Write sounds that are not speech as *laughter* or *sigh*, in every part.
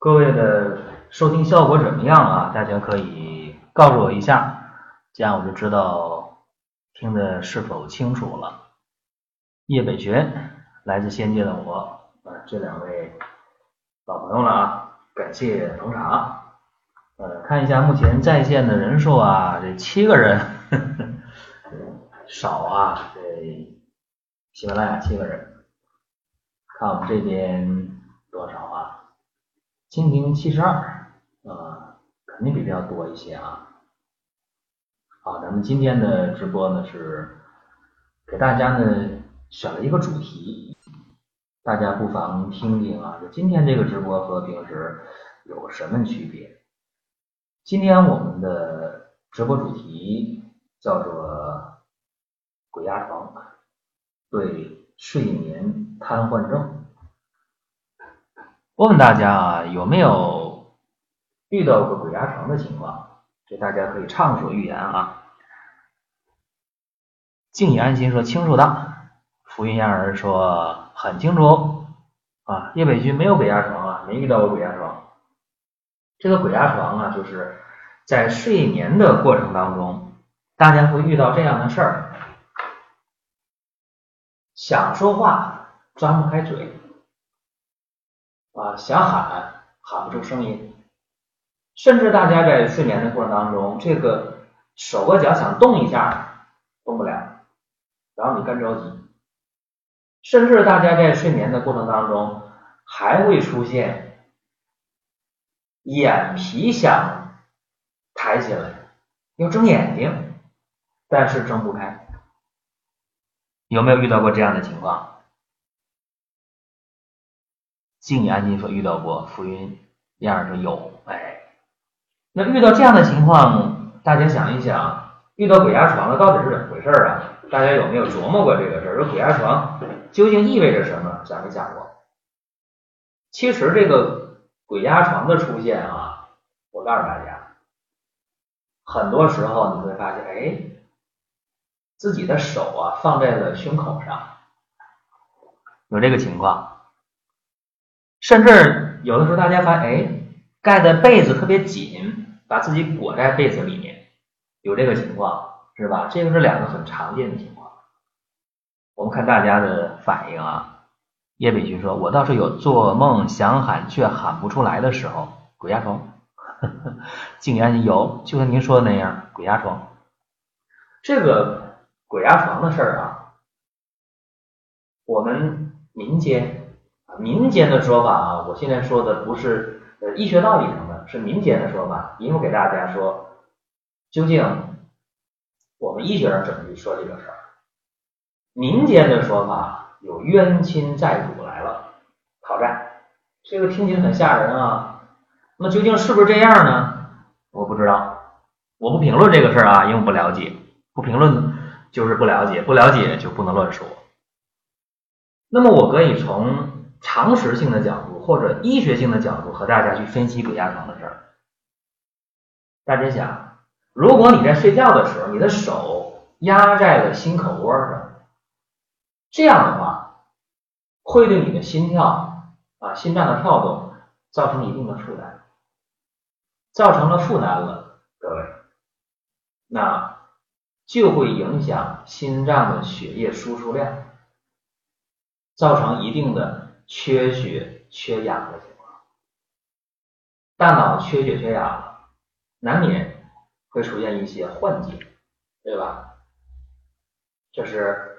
各位的收听效果怎么样啊？大家可以告诉我一下，这样我就知道听的是否清楚了。叶北泉，来自仙界的我啊，这两位老朋友了啊，感谢捧场。呃，看一下目前在线的人数啊，这七个人，呵 *laughs* 呵少啊，这喜马拉雅七个人。看我们这边多少啊？蜻蜓七十二，啊，肯定比这要多一些啊。好，咱们今天的直播呢是给大家呢选了一个主题，大家不妨听听啊，就今天这个直播和平时有什么区别？今天我们的直播主题叫做“鬼压床”对睡眠瘫痪症。问问大家啊，有没有遇到过鬼压床的情况？这大家可以畅所欲言啊。静以安心说清楚的，浮云燕儿说很清楚啊。叶北军没有鬼压床啊，没遇到过鬼压床。这个鬼压床啊，就是在睡眠的过程当中，大家会遇到这样的事儿：想说话张不开嘴，啊，想喊喊不出声音，甚至大家在睡眠的过程当中，这个手和脚想动一下动不了，然后你干着急，甚至大家在睡眠的过程当中还会出现眼皮想抬起来，要睁眼睛，但是睁不开。有没有遇到过这样的情况？静安静说遇到过，浮云燕儿说有，哎，那遇到这样的情况，大家想一想，遇到鬼压床了到底是怎么回事啊？大家有没有琢磨过这个事儿？说鬼压床究竟意味着什么？讲没讲过？其实这个鬼压床的出现啊，我告诉大家，很多时候你会发现，哎。自己的手啊放在了胸口上，有这个情况，甚至有的时候大家发现，哎，盖的被子特别紧，把自己裹在被子里面，有这个情况是吧？这个是两个很常见的情况。我们看大家的反应啊，叶北军说：“我倒是有做梦想喊却喊不出来的时候，鬼压床。*laughs* ”静安有，就像您说的那样，鬼压床，这个。鬼压床的事儿啊，我们民间民间的说法啊，我现在说的不是呃医学道理上的，是民间的说法。因为给大家说，究竟我们医学上怎么去说这个事儿？民间的说法有冤亲债主来了讨债，这个听起来很吓人啊。那究竟是不是这样呢？我不知道，我不评论这个事儿啊，因为不了解，不评论。就是不了解，不了解就不能乱说。那么我可以从常识性的角度或者医学性的角度和大家去分析鬼压床的事儿。大家想，如果你在睡觉的时候，你的手压在了心口窝上，这样的话会对你的心跳啊、心脏的跳动造成一定的负担，造成了负担了，各位，那。就会影响心脏的血液输出量，造成一定的缺血缺氧的情况。大脑缺血缺氧，难免会出现一些幻觉，对吧？这是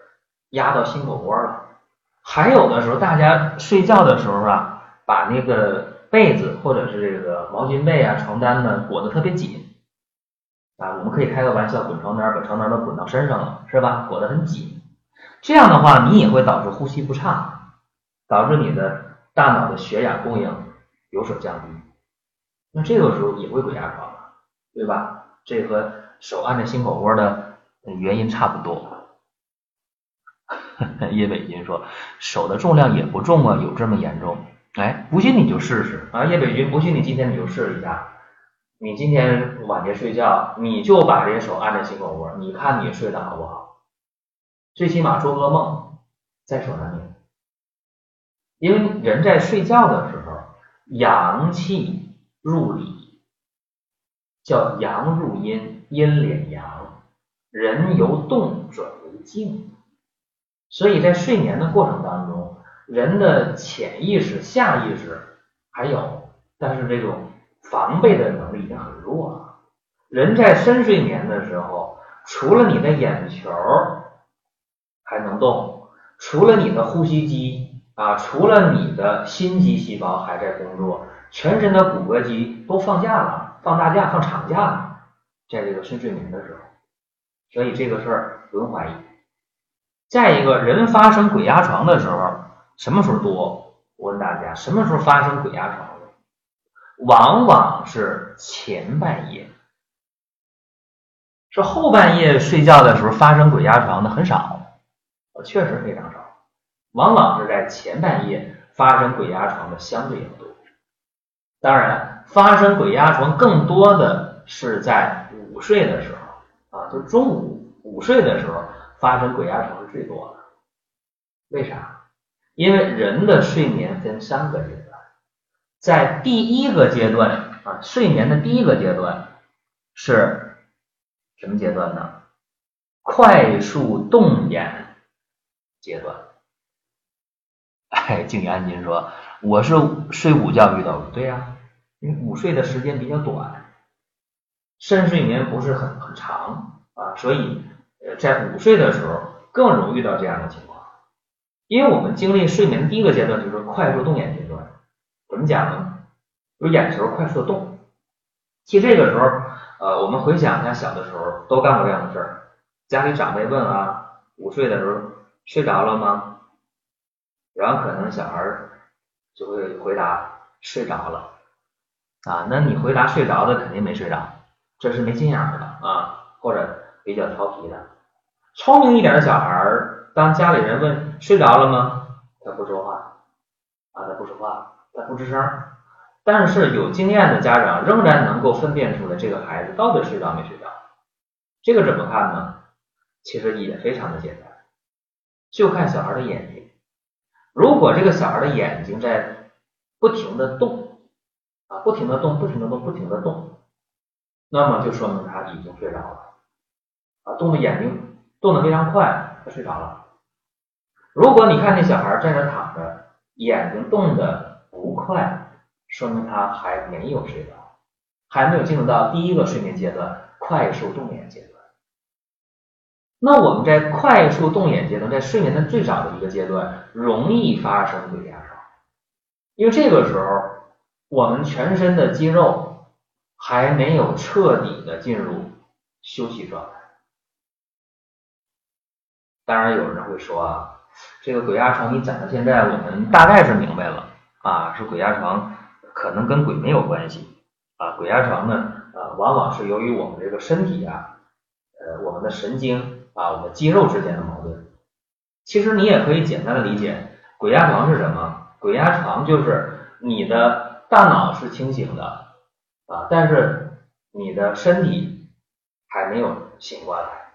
压到心口窝了。还有的时候，大家睡觉的时候啊，把那个被子或者是这个毛巾被啊、床单呢裹得特别紧。啊，我们可以开个玩笑，滚床单，把床单都滚到身上了，是吧？裹得很紧，这样的话，你也会导致呼吸不畅，导致你的大脑的血氧供应有所降低。那这个时候也会鬼压床，对吧？这和手按着心口窝的原因差不多。叶伟军说，手的重量也不重啊，有这么严重？哎，不信你就试试啊，叶伟军，不信你今天你就试一下。你今天晚间睡觉，你就把这手按着心口窝，你看你睡得好不好？最起码做噩梦在所难免。因为人在睡觉的时候，阳气入里，叫阳入阴，阴敛阳，人由动转为静。所以在睡眠的过程当中，人的潜意识、下意识还有，但是这种防备的能力已经很弱了。人在深睡眠的时候，除了你的眼球还能动，除了你的呼吸机。啊，除了你的心肌细胞还在工作，全身的骨骼肌都放假了，放大假、放长假了，在这个深睡眠的时候，所以这个事儿不用怀疑。再一个人发生鬼压床的时候，什么时候多？我问大家，什么时候发生鬼压床？往往是前半夜，是后半夜睡觉的时候发生鬼压床的很少，确实非常少。往往是在前半夜发生鬼压床的相对要多，当然发生鬼压床更多的是在午睡的时候啊，就中午午睡的时候发生鬼压床是最多的。为啥？因为人的睡眠分三个阶段，在第一个阶段啊，睡眠的第一个阶段是什么阶段呢？快速动眼阶段。哎，静安您说我是睡午觉遇到的，对呀，因为午睡的时间比较短，深睡眠不是很很长啊，所以呃在午睡的时候更容易遇到这样的情况。因为我们经历睡眠第一个阶段就是快速动眼阶段，怎么讲呢？就是眼球快速的动。其实这个时候，呃，我们回想一下小的时候都干过这样的事儿，家里长辈问啊，午睡的时候睡着了吗？然后可能小孩就会回答睡着了啊，那你回答睡着的肯定没睡着，这是没心眼的啊，或者比较调皮的。聪明一点的小孩，当家里人问睡着了吗，他不说话啊，他不说话，他不吱声。但是有经验的家长仍然能够分辨出来这个孩子到底睡着没睡着。这个怎么看呢？其实也非常的简单，就看小孩的眼睛。如果这个小孩的眼睛在不停的动啊，不停的动，不停的动，不停的动，那么就说明他已经睡着了啊，动的眼睛动的非常快，他睡着了。如果你看那小孩在那躺着，眼睛动的不快，说明他还没有睡着，还没有进入到第一个睡眠阶段——快速动眼阶段。那我们在快速动眼阶段，在睡眠的最早的一个阶段，容易发生鬼压床，因为这个时候我们全身的肌肉还没有彻底的进入休息状态。当然有人会说啊，这个鬼压床你讲到现在，我们大概是明白了啊，是鬼压床可能跟鬼没有关系啊，鬼压床呢，呃，往往是由于我们这个身体啊，呃，我们的神经。啊，我们肌肉之间的矛盾，其实你也可以简单的理解，鬼压床是什么？鬼压床就是你的大脑是清醒的啊，但是你的身体还没有醒过来，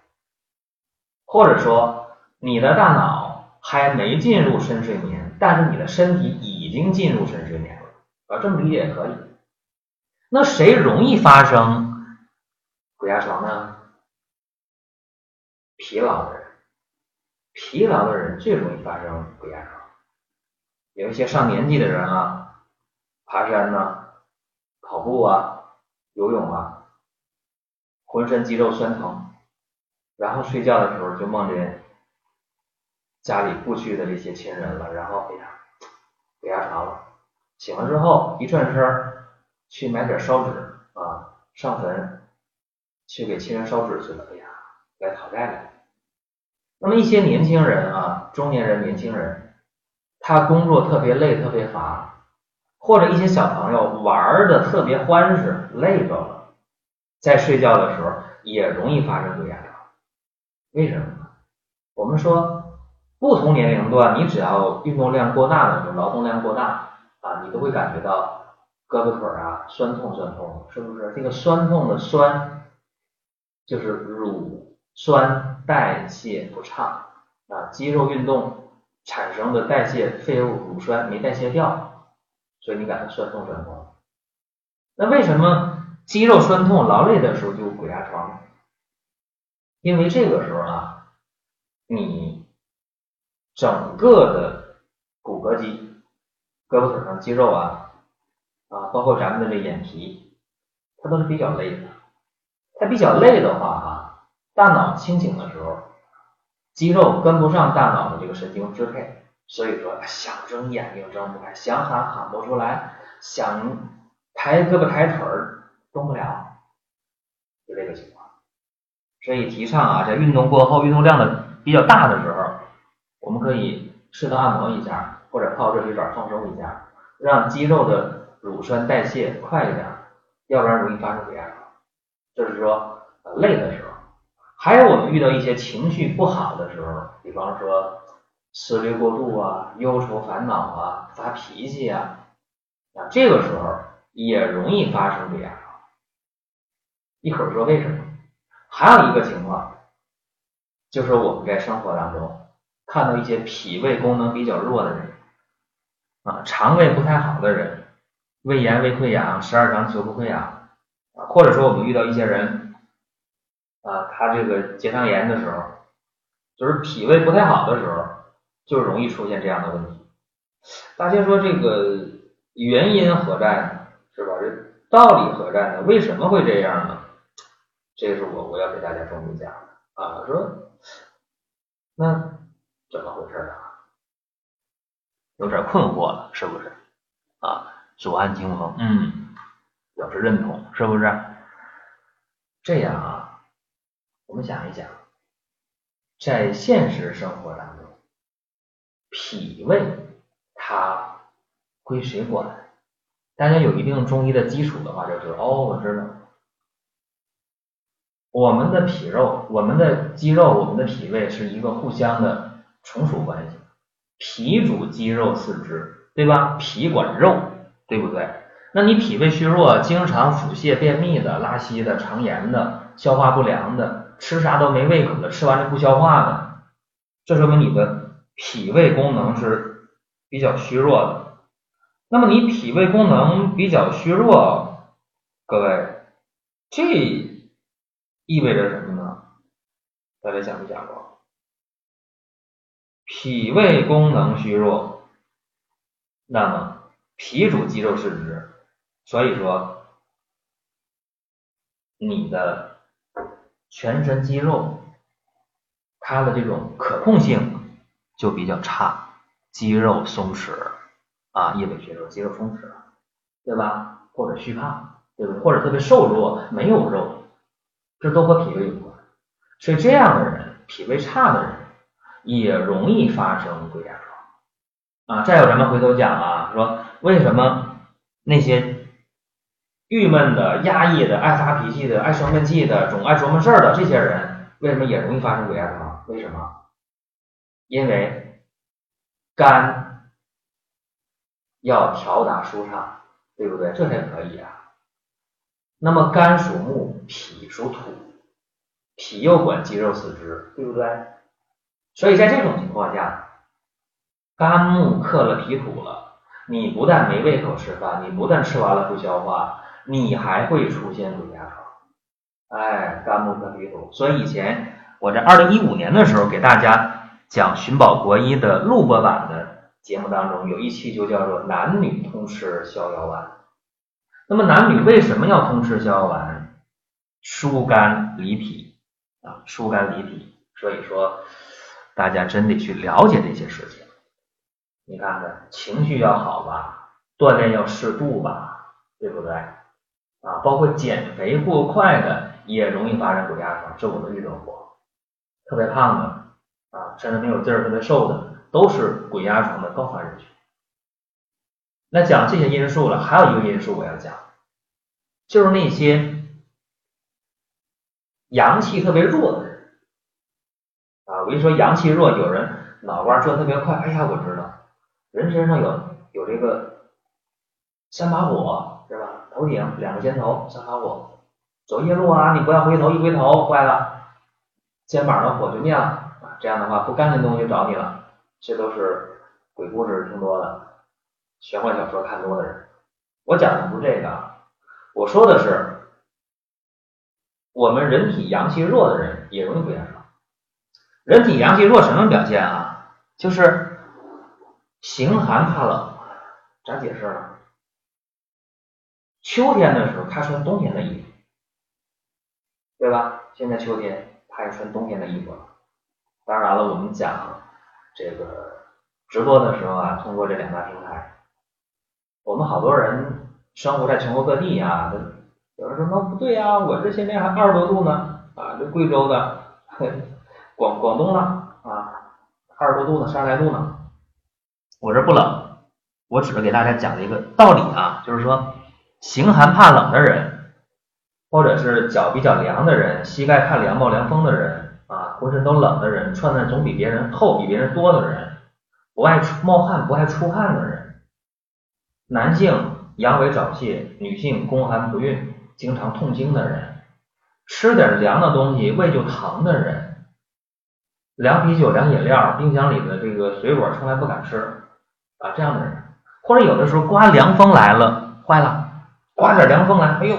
或者说你的大脑还没进入深睡眠，但是你的身体已经进入深睡眠了啊，这么理解也可以。那谁容易发生鬼压床呢？疲劳的人，疲劳的人最容易发生鬼压床。有一些上年纪的人啊，爬山呢、跑步啊、游泳啊，浑身肌肉酸疼，然后睡觉的时候就梦见家里故去的这些亲人了，然后哎呀，鬼压床了。醒了之后一转身去买点烧纸啊，上坟去给亲人烧纸去了。哎呀，来讨债来了。那么一些年轻人啊，中年人、年轻人，他工作特别累、特别乏，或者一些小朋友玩的特别欢实，累着了，在睡觉的时候也容易发生鬼压床。为什么呢？我们说，不同年龄段，你只要运动量过大的时候，劳动量过大啊，你都会感觉到胳膊腿啊酸痛酸痛，是不是？这个酸痛的酸，就是乳酸代谢不畅啊，肌肉运动产生的代谢废物乳酸没代谢掉，所以你感到酸痛酸痛。那为什么肌肉酸痛、劳累的时候就鬼压床？因为这个时候啊，你整个的骨骼肌、胳膊腿上肌肉啊，啊，包括咱们的这眼皮，它都是比较累的。它比较累的话啊，大脑清醒的时候，肌肉跟不上大脑的这个神经支配，所以说想睁眼睛睁不开，想喊喊不出来，想抬胳膊抬腿儿动不了，就这个情况。所以提倡啊，在运动过后，运动量的比较大的时候，我们可以适当按摩一下，或者泡热水澡放松一下，让肌肉的乳酸代谢快一点，要不然容易发生鬼压就。是说累的时候，还有我们遇到一些情绪不好的时候，比方说思虑过度啊、忧愁烦恼啊、发脾气啊，啊这个时候也容易发生这样。一会说为什么？还有一个情况，就是我们在生活当中看到一些脾胃功能比较弱的人，啊，肠胃不太好的人，胃炎、胃溃疡、十二肠球部溃疡，啊，或者说我们遇到一些人，啊，他这个结肠炎的时候，就是脾胃不太好的时候，就容易出现这样的问题。大家说这个原因何在呢？是吧？这道理何在呢？为什么会这样呢？这是我我要给大家重点讲的啊，说那怎么回事啊？有点困惑了，是不是？啊，左岸清风，嗯，表示认同，是不是？这样啊，我们想一想，在现实生活当中，脾胃它归谁管？大家有一定中医的基础的话，就知道哦，我知道。我们的脾肉、我们的肌肉、我们的脾胃是一个互相的从属关系，脾主肌肉四肢，对吧？脾管肉，对不对？那你脾胃虚弱，经常腹泻、便秘的、拉稀的、肠炎的、消化不良的、吃啥都没胃口的、吃完就不消化的，这说明你的脾胃功能是比较虚弱的。那么你脾胃功能比较虚弱，各位，这。意味着什么呢？大家想没想过？脾胃功能虚弱，那么脾主肌肉四肢，所以说你的全身肌肉它的这种可控性就比较差，肌肉松弛啊，叶北学说肌肉松弛，对吧？或者虚胖，对不对？或者特别瘦弱，没有肉。这都和脾胃有关，所以这样的人，脾胃差的人也容易发生鬼压床啊。再有，咱们回头讲啊，说为什么那些郁闷的、压抑的、爱发脾气的、爱生闷气的、总爱琢磨事儿的这些人，为什么也容易发生鬼压床？为什么？因为肝要调达舒畅，对不对？这才可以啊。那么肝属木，脾属土，脾又管肌肉四肢，对不对？所以在这种情况下，肝木克了脾土了，你不但没胃口吃饭，你不但吃完了不消化，你还会出现鬼压床。哎，肝木克脾土，所以以前我在二零一五年的时候给大家讲寻宝国医的录播版的节目当中，有一期就叫做男女通吃逍遥丸。那么男女为什么要通吃逍遥丸？疏肝理脾啊，疏肝理脾。所以说，大家真得去了解这些事情。你看看，情绪要好吧，锻炼要适度吧，对不对？啊，包括减肥过快的也容易发生鬼压床，这我都遇到过。特别胖的啊，甚至没有劲儿，特别瘦的，都是鬼压床的高发人群。那讲这些因素了，还有一个因素我要讲，就是那些阳气特别弱的人啊。我一说阳气弱，有人脑瓜转特别快，哎呀，我知道，人身上有有这个三把火？头顶两个肩头，三把火，走夜路啊，你不要回头，一回头坏了，肩膀的火就灭了啊。这样的话，不干净东西就找你了，这都是鬼故事听多了，玄幻小说看多的人。我讲的不是这个，我说的是我们人体阳气弱的人也容易鬼压床。人体阳气弱什么表现啊？就是形寒怕冷，咋解释呢？秋天的时候他穿冬天的衣服，对吧？现在秋天他也穿冬天的衣服了。当然了，我们讲这个直播的时候啊，通过这两大平台，我们好多人生活在全国各地啊，有人说那不对呀，我这现在还二十多度呢啊，这贵州的、广广东的啊，二十多度呢，三十来度呢，我这不冷，我只是给大家讲了一个道理啊，就是说形寒怕冷的人，或者是脚比较凉的人，膝盖怕凉冒凉风的人。啊，浑身都冷的人，穿的总比别人厚、比别人多的人，不爱出冒汗、不爱出汗的人，男性阳痿早泄，女性宫寒不孕、经常痛经的人，吃点凉的东西胃就疼的人，凉啤酒、凉饮料，冰箱里的这个水果从来不敢吃啊，这样的人，或者有的时候刮凉风来了，坏了，刮点凉风来，哎呦，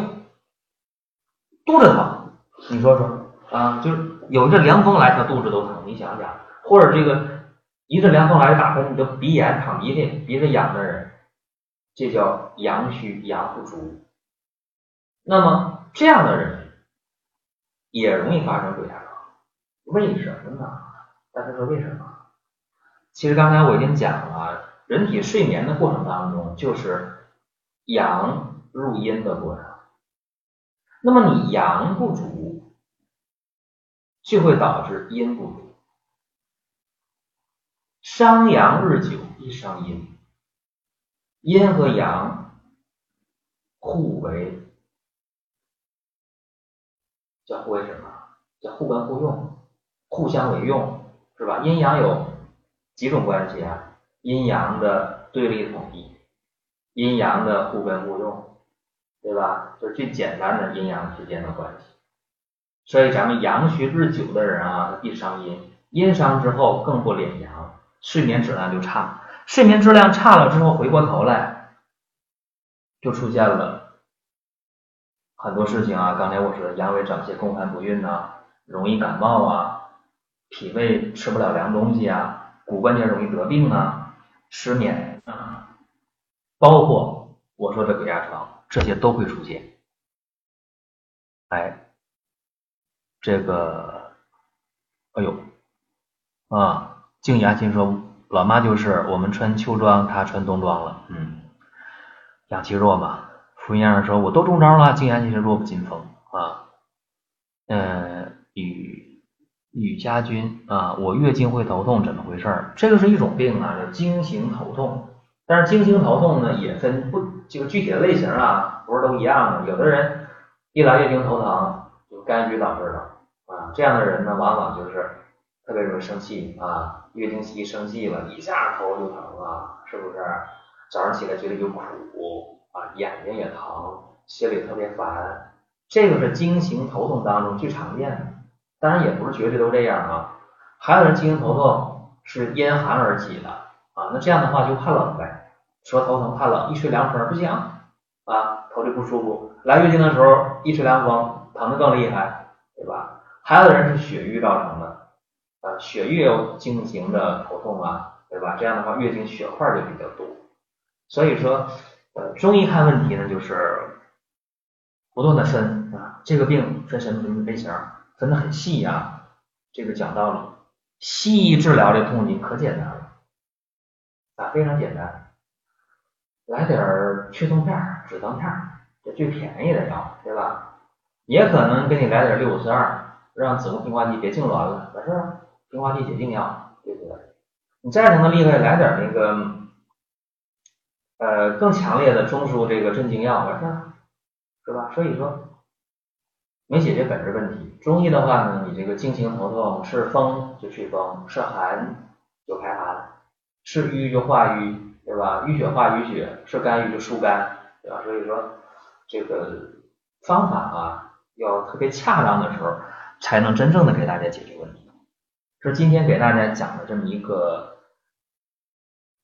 肚子疼，你说说啊，就是。有一阵凉风来，他肚子都疼。你想想，或者这个一阵凉风来打喷嚏，都鼻炎、淌鼻涕、鼻子痒的人，这叫阳虚阳不足。那么这样的人也容易发生鬼压床，为什么呢？大家说为什么？其实刚才我已经讲了，人体睡眠的过程当中，就是阳入阴的过程。那么你阳不足。就会导致阴不足，伤阳日久必伤阴，阴和阳互为叫互为什么？叫互根互用，互相为用，是吧？阴阳有几种关系啊？阴阳的对立统一，阴阳的互根互用，对吧？就是最简单的阴阳之间的关系。所以咱们阳虚日久的人啊，必伤阴，阴伤之后更不敛阳，睡眠质量就差。睡眠质量差了之后，回过头来就出现了很多事情啊。刚才我说的阳痿早泄、宫寒不孕呐，容易感冒啊，脾胃吃不了凉东西啊，骨关节容易得病啊，失眠啊，包括我说的鬼压床，这些都会出现。哎。这个，哎呦，啊，静牙心说，老妈就是我们穿秋装，她穿冬装了，嗯，阳气弱嘛。福音上说，我都中招了，静牙心是弱不禁风啊。嗯，雨雨家军啊，我月经会头痛，怎么回事？这个是一种病啊，叫经行头痛。但是经行头痛呢，也分不这个具体的类型啊，不是都一样的。有的人一来月经头疼，就肝郁导致的。啊，这样的人呢，往往就是特别容易生气啊，月经期一生气了，一下头就疼啊，是不是？早上起来觉得有苦啊，眼睛也疼，心里特别烦，这个是经行头痛当中最常见的，当然也不是绝对都这样啊。还有人经行头痛是因寒而起的啊，那这样的话就怕冷呗，说头疼怕冷，一吹凉风不行啊，头里不舒服，来月经的时候一吹凉风，疼的更厉害，对吧？还有的人是血瘀造成的，啊，血瘀有经行的头痛啊，对吧？这样的话，月经血块就比较多。所以说，呃，中医看问题呢，就是不断的分啊，这个病分什么什么类型，分的很细啊。这个讲道理，西医治疗这痛经可简单了，啊，非常简单，来点儿去痛片、止疼片，这最便宜的药，对吧？也可能给你来点六五四二。让子宫平滑肌别痉挛了，完事儿，平滑肌解痉药，对不对？你再疼的厉害，来点那个，呃，更强烈的中枢这个镇静药，完事儿，是吧？所以说，没解决本质问题。中医的话呢，你这个经行头痛是风就祛风，是寒就排寒，是瘀就化瘀，对吧？淤血化淤血，是肝郁就疏肝，对吧？所以说，这个方法啊，要特别恰当的时候。才能真正的给大家解决问题。是今天给大家讲的这么一个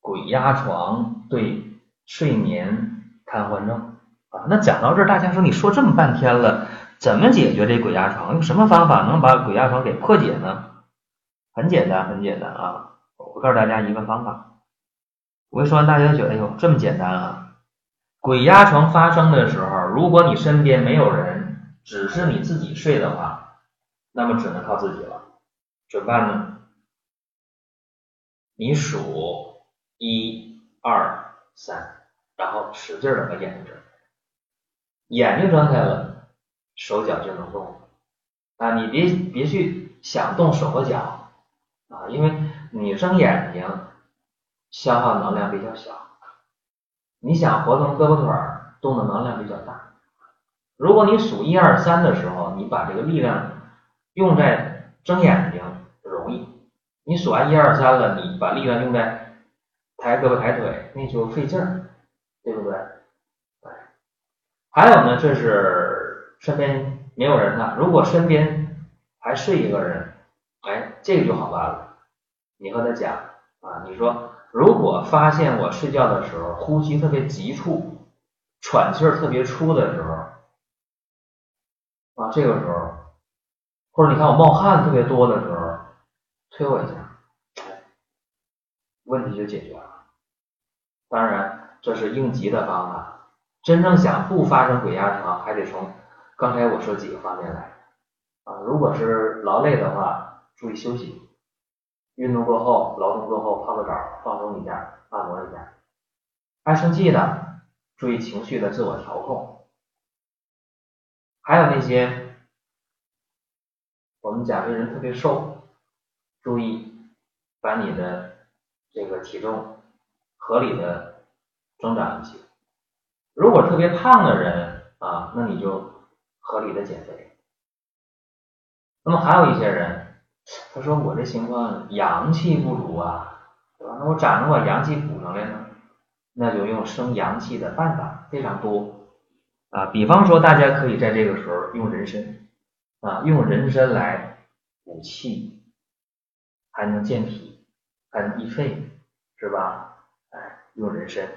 鬼压床对睡眠瘫痪症啊。那讲到这儿，大家说你说这么半天了，怎么解决这鬼压床？用什么方法能把鬼压床给破解呢？很简单，很简单啊！我告诉大家一个方法。我一说完，大家觉得哎呦这么简单啊！鬼压床发生的时候，如果你身边没有人，只是你自己睡的话，那么只能靠自己了。怎么办呢？你数一二三，然后使劲的把眼睛睁开，眼睛睁开了，手脚就能动啊！你别别去想动手和脚啊，因为你睁眼睛消耗能量比较小，你想活动胳膊腿儿，动的能量比较大。如果你数一二三的时候，你把这个力量用在睁眼睛容易。你数完一二三了，你把力量用在抬胳膊抬腿，那就费劲儿，对不对？还有呢，这是身边没有人了，如果身边还睡一个人，哎，这个就好办了。你和他讲啊，你说如果发现我睡觉的时候呼吸特别急促，喘气儿特别粗的时候，啊，这个时候，或者你看我冒汗特别多的时候。推我一下，问题就解决了。当然，这是应急的方法。真正想不发生鬼压床，还得从刚才我说几个方面来啊。如果是劳累的话，注意休息。运动过后、劳动过后泡个澡，放松一下，按摩一下。爱生气的，注意情绪的自我调控。还有那些我们讲这人特别瘦。注意把你的这个体重合理的增长一些。如果特别胖的人啊，那你就合理的减肥。那么还有一些人，他说我这情况阳气不足啊，对吧？那我咋能把阳气补上来呢？那就用生阳气的办法非常多啊。比方说，大家可以在这个时候用人参啊，用人参来补气。还能健脾，还能益肺，是吧？哎，用人参。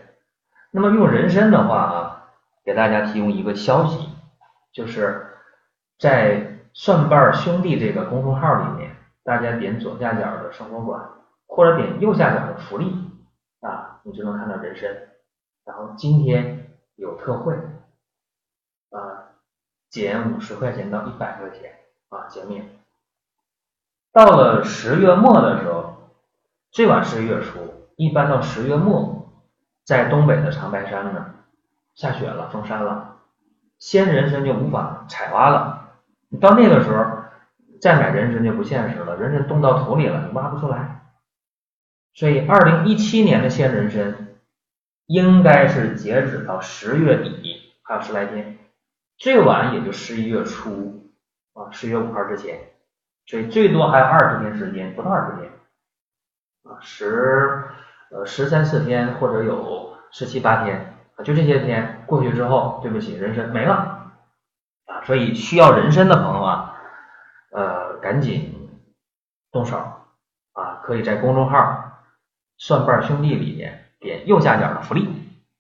那么用人参的话啊，给大家提供一个消息，就是在蒜瓣兄弟这个公众号里面，大家点左下角的生活馆，或者点右下角的福利啊，你就能看到人参。然后今天有特惠啊，减五十块钱到一百块钱啊，减免。到了十月末的时候，最晚十一月初，一般到十月末，在东北的长白山呢，下雪了，封山了，鲜人参就无法采挖了。到那个时候再买人参就不现实了，人参冻到土里了，你挖不出来。所以，二零一七年的鲜人参应该是截止到十月底，还有十来天，最晚也就十一月初啊，十月五号之前。所以最多还有二十天时间，不到二十天啊，十呃十三四天或者有十七八天啊，就这些天过去之后，对不起，人参没了啊，所以需要人参的朋友啊，呃，赶紧动手啊，可以在公众号蒜瓣兄弟里面点右下角的福利，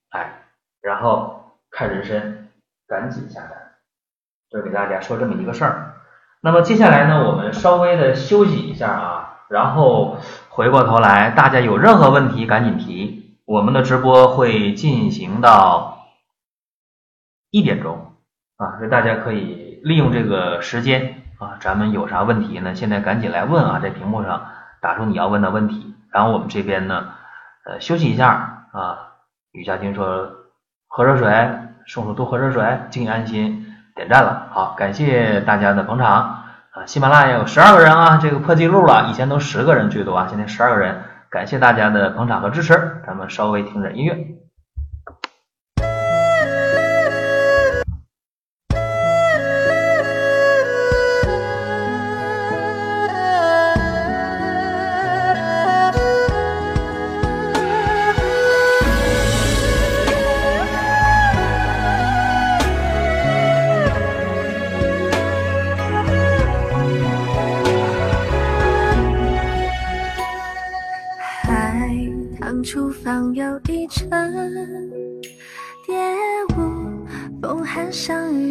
哎，然后看人参，赶紧下单，就给大家说这么一个事儿。那么接下来呢，我们稍微的休息一下啊，然后回过头来，大家有任何问题赶紧提。我们的直播会进行到一点钟啊，所以大家可以利用这个时间咱们有啥问题呢？现在赶紧来问啊，在屏幕上打出你要问的问题。然后我们这边呢，呃，休息一下啊。雨佳听说喝热水，送出多喝热水，静安心。点赞了，好，感谢大家的捧场啊！喜马拉雅有十二个人啊，这个破纪录了，以前都十个人最多啊，现在十二个人，感谢大家的捧场和支持，咱们稍微听着音乐。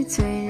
最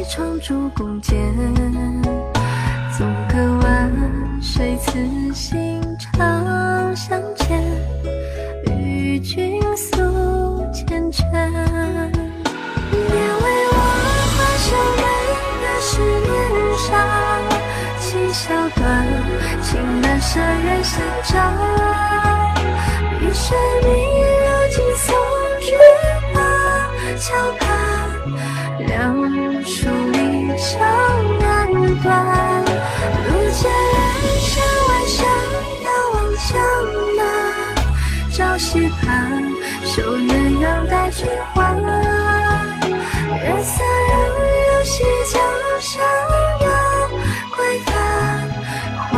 烟溪窗烛共剪，纵歌万水此心常相牵，与君诉缱绻。别为我画上眉的是年少，情笑断，情难舍人相照。一水明如镜送君马，桥畔处离愁难断。路见人山万山，遥望江南。朝夕盼，绣鸳鸯带君还。月色如流溪江上岸，归帆花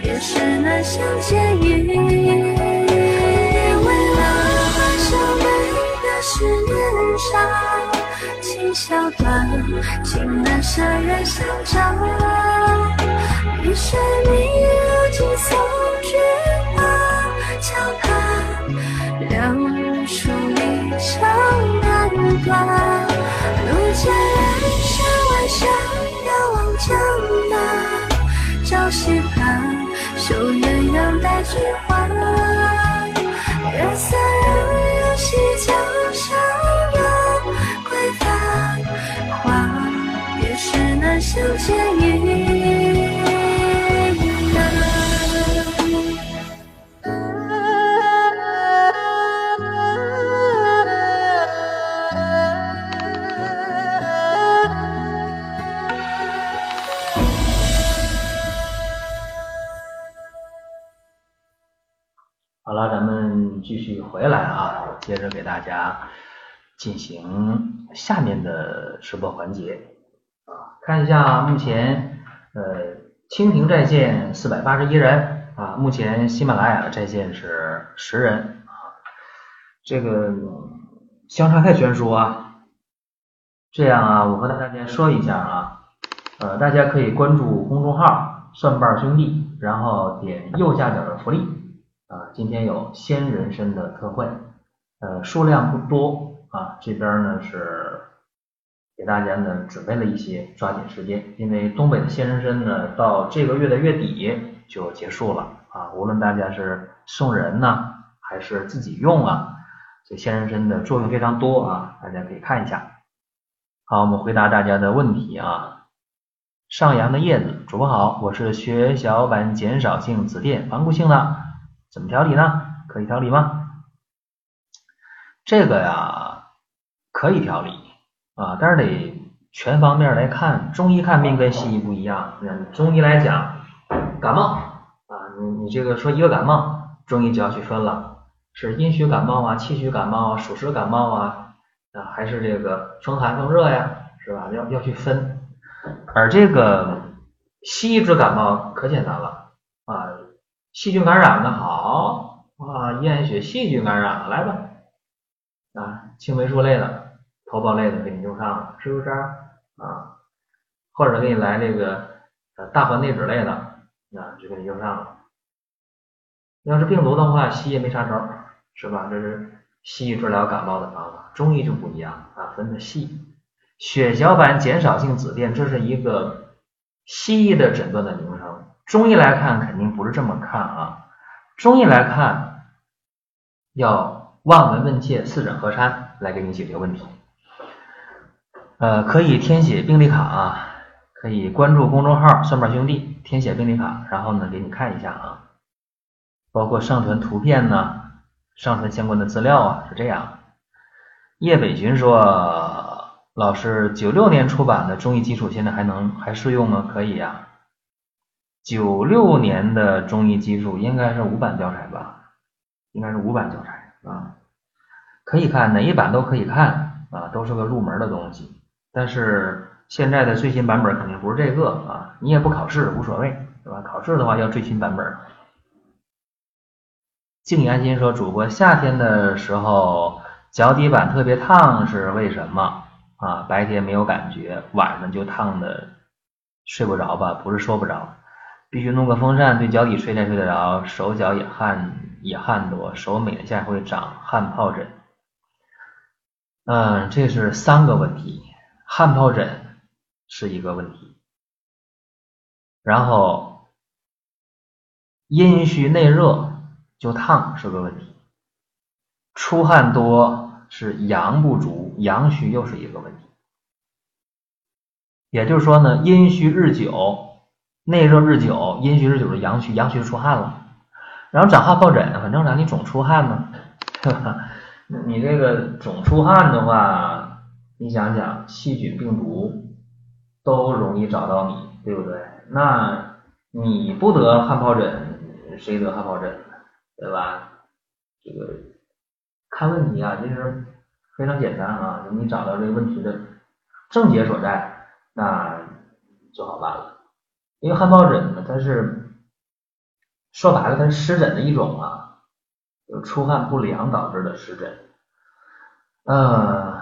别时难相见亦。笑断，情难舍人相照。一水明如镜送君马，桥畔两处离愁难断。路见人山万山，遥望江南。朝夕盼，绣鸳鸯带君还。月色如流溪江上相见亦。好了，咱们继续回来啊，接着给大家进行下面的直播环节，看一下目前呃蜻蜓在线四百八十一人啊，目前喜马拉雅在线是十人啊，这个相差太悬殊啊，这样啊，我和大家说一下啊，呃，大家可以关注公众号蒜瓣兄弟，然后点右下角的福利。啊，今天有鲜人参的特惠，呃，数量不多啊，这边呢是给大家呢准备了一些，抓紧时间，因为东北的鲜人参呢到这个月的月底就结束了啊，无论大家是送人呢，还是自己用啊，这鲜人参的作用非常多啊，大家可以看一下。好，我们回答大家的问题啊，上扬的叶子，主播好，我是血小板减少性紫癜顽固性的，怎么调理呢？可以调理吗？这个呀，可以调理啊，但是得全方面来看。中医看病跟西医不一样，中医来讲，感冒啊，你你这个说一个感冒，中医就要去分了，是阴虚感冒啊，气虚感冒啊，暑湿感冒啊，啊还是这个风寒风热呀，是吧？要要去分。而这个西医治感冒可简单了啊，细菌感染的好啊，验血细菌感染，来吧。啊，青霉素类的、头孢类的给你用上了，是不是啊？或者给你来这个呃大环内酯类的，啊，就给你用上了。要是病毒的话，西医没啥招，是吧？这是西医治疗感冒的方法，中医就不一样啊，分的细。血小板减少性紫癜，这是一个西医的诊断的名称，中医来看肯定不是这么看啊。中医来看要。望闻问切，四诊合参来给你解决问题。呃，可以填写病历卡啊，可以关注公众号“算盘兄弟”，填写病历卡，然后呢给你看一下啊，包括上传图片呢，上传相关的资料啊，是这样。叶北群说：“老师，九六年出版的中医基础现在还能还适用吗？”可以呀。九六年的中医基础应该是五版教材吧？应该是五版教材。啊，可以看哪一版都可以看啊，都是个入门的东西。但是现在的最新版本肯定不是这个啊，你也不考试无所谓，对吧？考试的话要最新版本。静言心说，主播夏天的时候脚底板特别烫是为什么啊？白天没有感觉，晚上就烫的睡不着吧？不是说不着，必须弄个风扇对脚底吹才睡得着，手脚也汗。也汗多，手每一下会长汗疱疹。嗯，这是三个问题，汗疱疹是一个问题，然后阴虚内热就烫是个问题，出汗多是阳不足，阳虚又是一个问题。也就是说呢，阴虚日久，内热日久，阴虚日久是阳虚，阳虚出汗了。然后长汗疱疹很正常，你总出汗嘛，对吧？你这个总出汗的话，你想想，细菌、病毒都容易找到你，对不对？那你不得汗疱疹，谁得汗疱疹对吧？这个看问题啊，其实非常简单啊，你找到这个问题的症结所在，那就好办了。因为汗疱疹呢，它是。说白了，它是湿疹的一种啊，有出汗不良导致的湿疹。呃，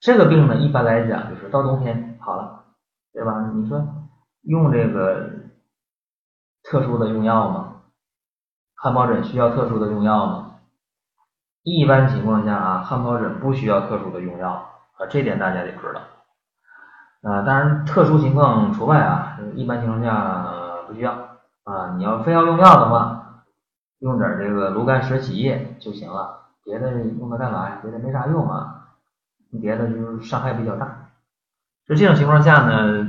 这个病呢，一般来讲就是到冬天好了，对吧？你说用这个特殊的用药吗？汗疱疹需要特殊的用药吗？一般情况下啊，汗疱疹不需要特殊的用药啊，这点大家得知道。啊，当然特殊情况除外啊，一般情况下不需要。啊，你要非要用药的话，用点这个炉甘石洗液就行了，别的用它干嘛呀？别的没啥用啊，别的就是伤害比较大。就这种情况下呢，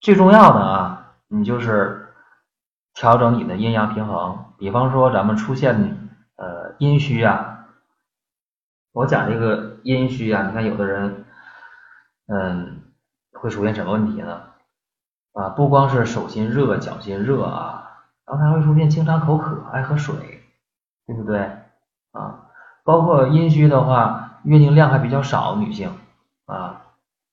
最重要的啊，你就是调整你的阴阳平衡。比方说咱们出现呃阴虚啊，我讲这个阴虚啊，你看有的人嗯会出现什么问题呢？啊，不光是手心热、脚心热啊，然后还会出现经常口渴、爱喝水，对不对？啊，包括阴虚的话，月经量还比较少，女性啊，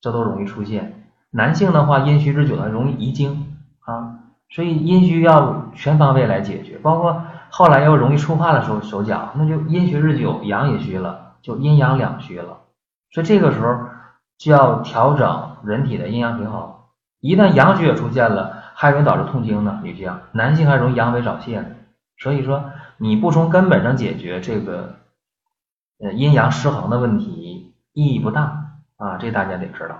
这都容易出现。男性的话，阴虚日久了容易遗精啊，所以阴虚要全方位来解决。包括后来要容易出汗的手手脚，那就阴虚日久，阳也虚了，就阴阳两虚了。所以这个时候就要调整人体的阴阳平衡。一旦阳虚也出现了，还容易导致痛经呢，女性、男性还容易阳痿早泄呢。所以说，你不从根本上解决这个呃阴阳失衡的问题，意义不大啊，这大家得知道。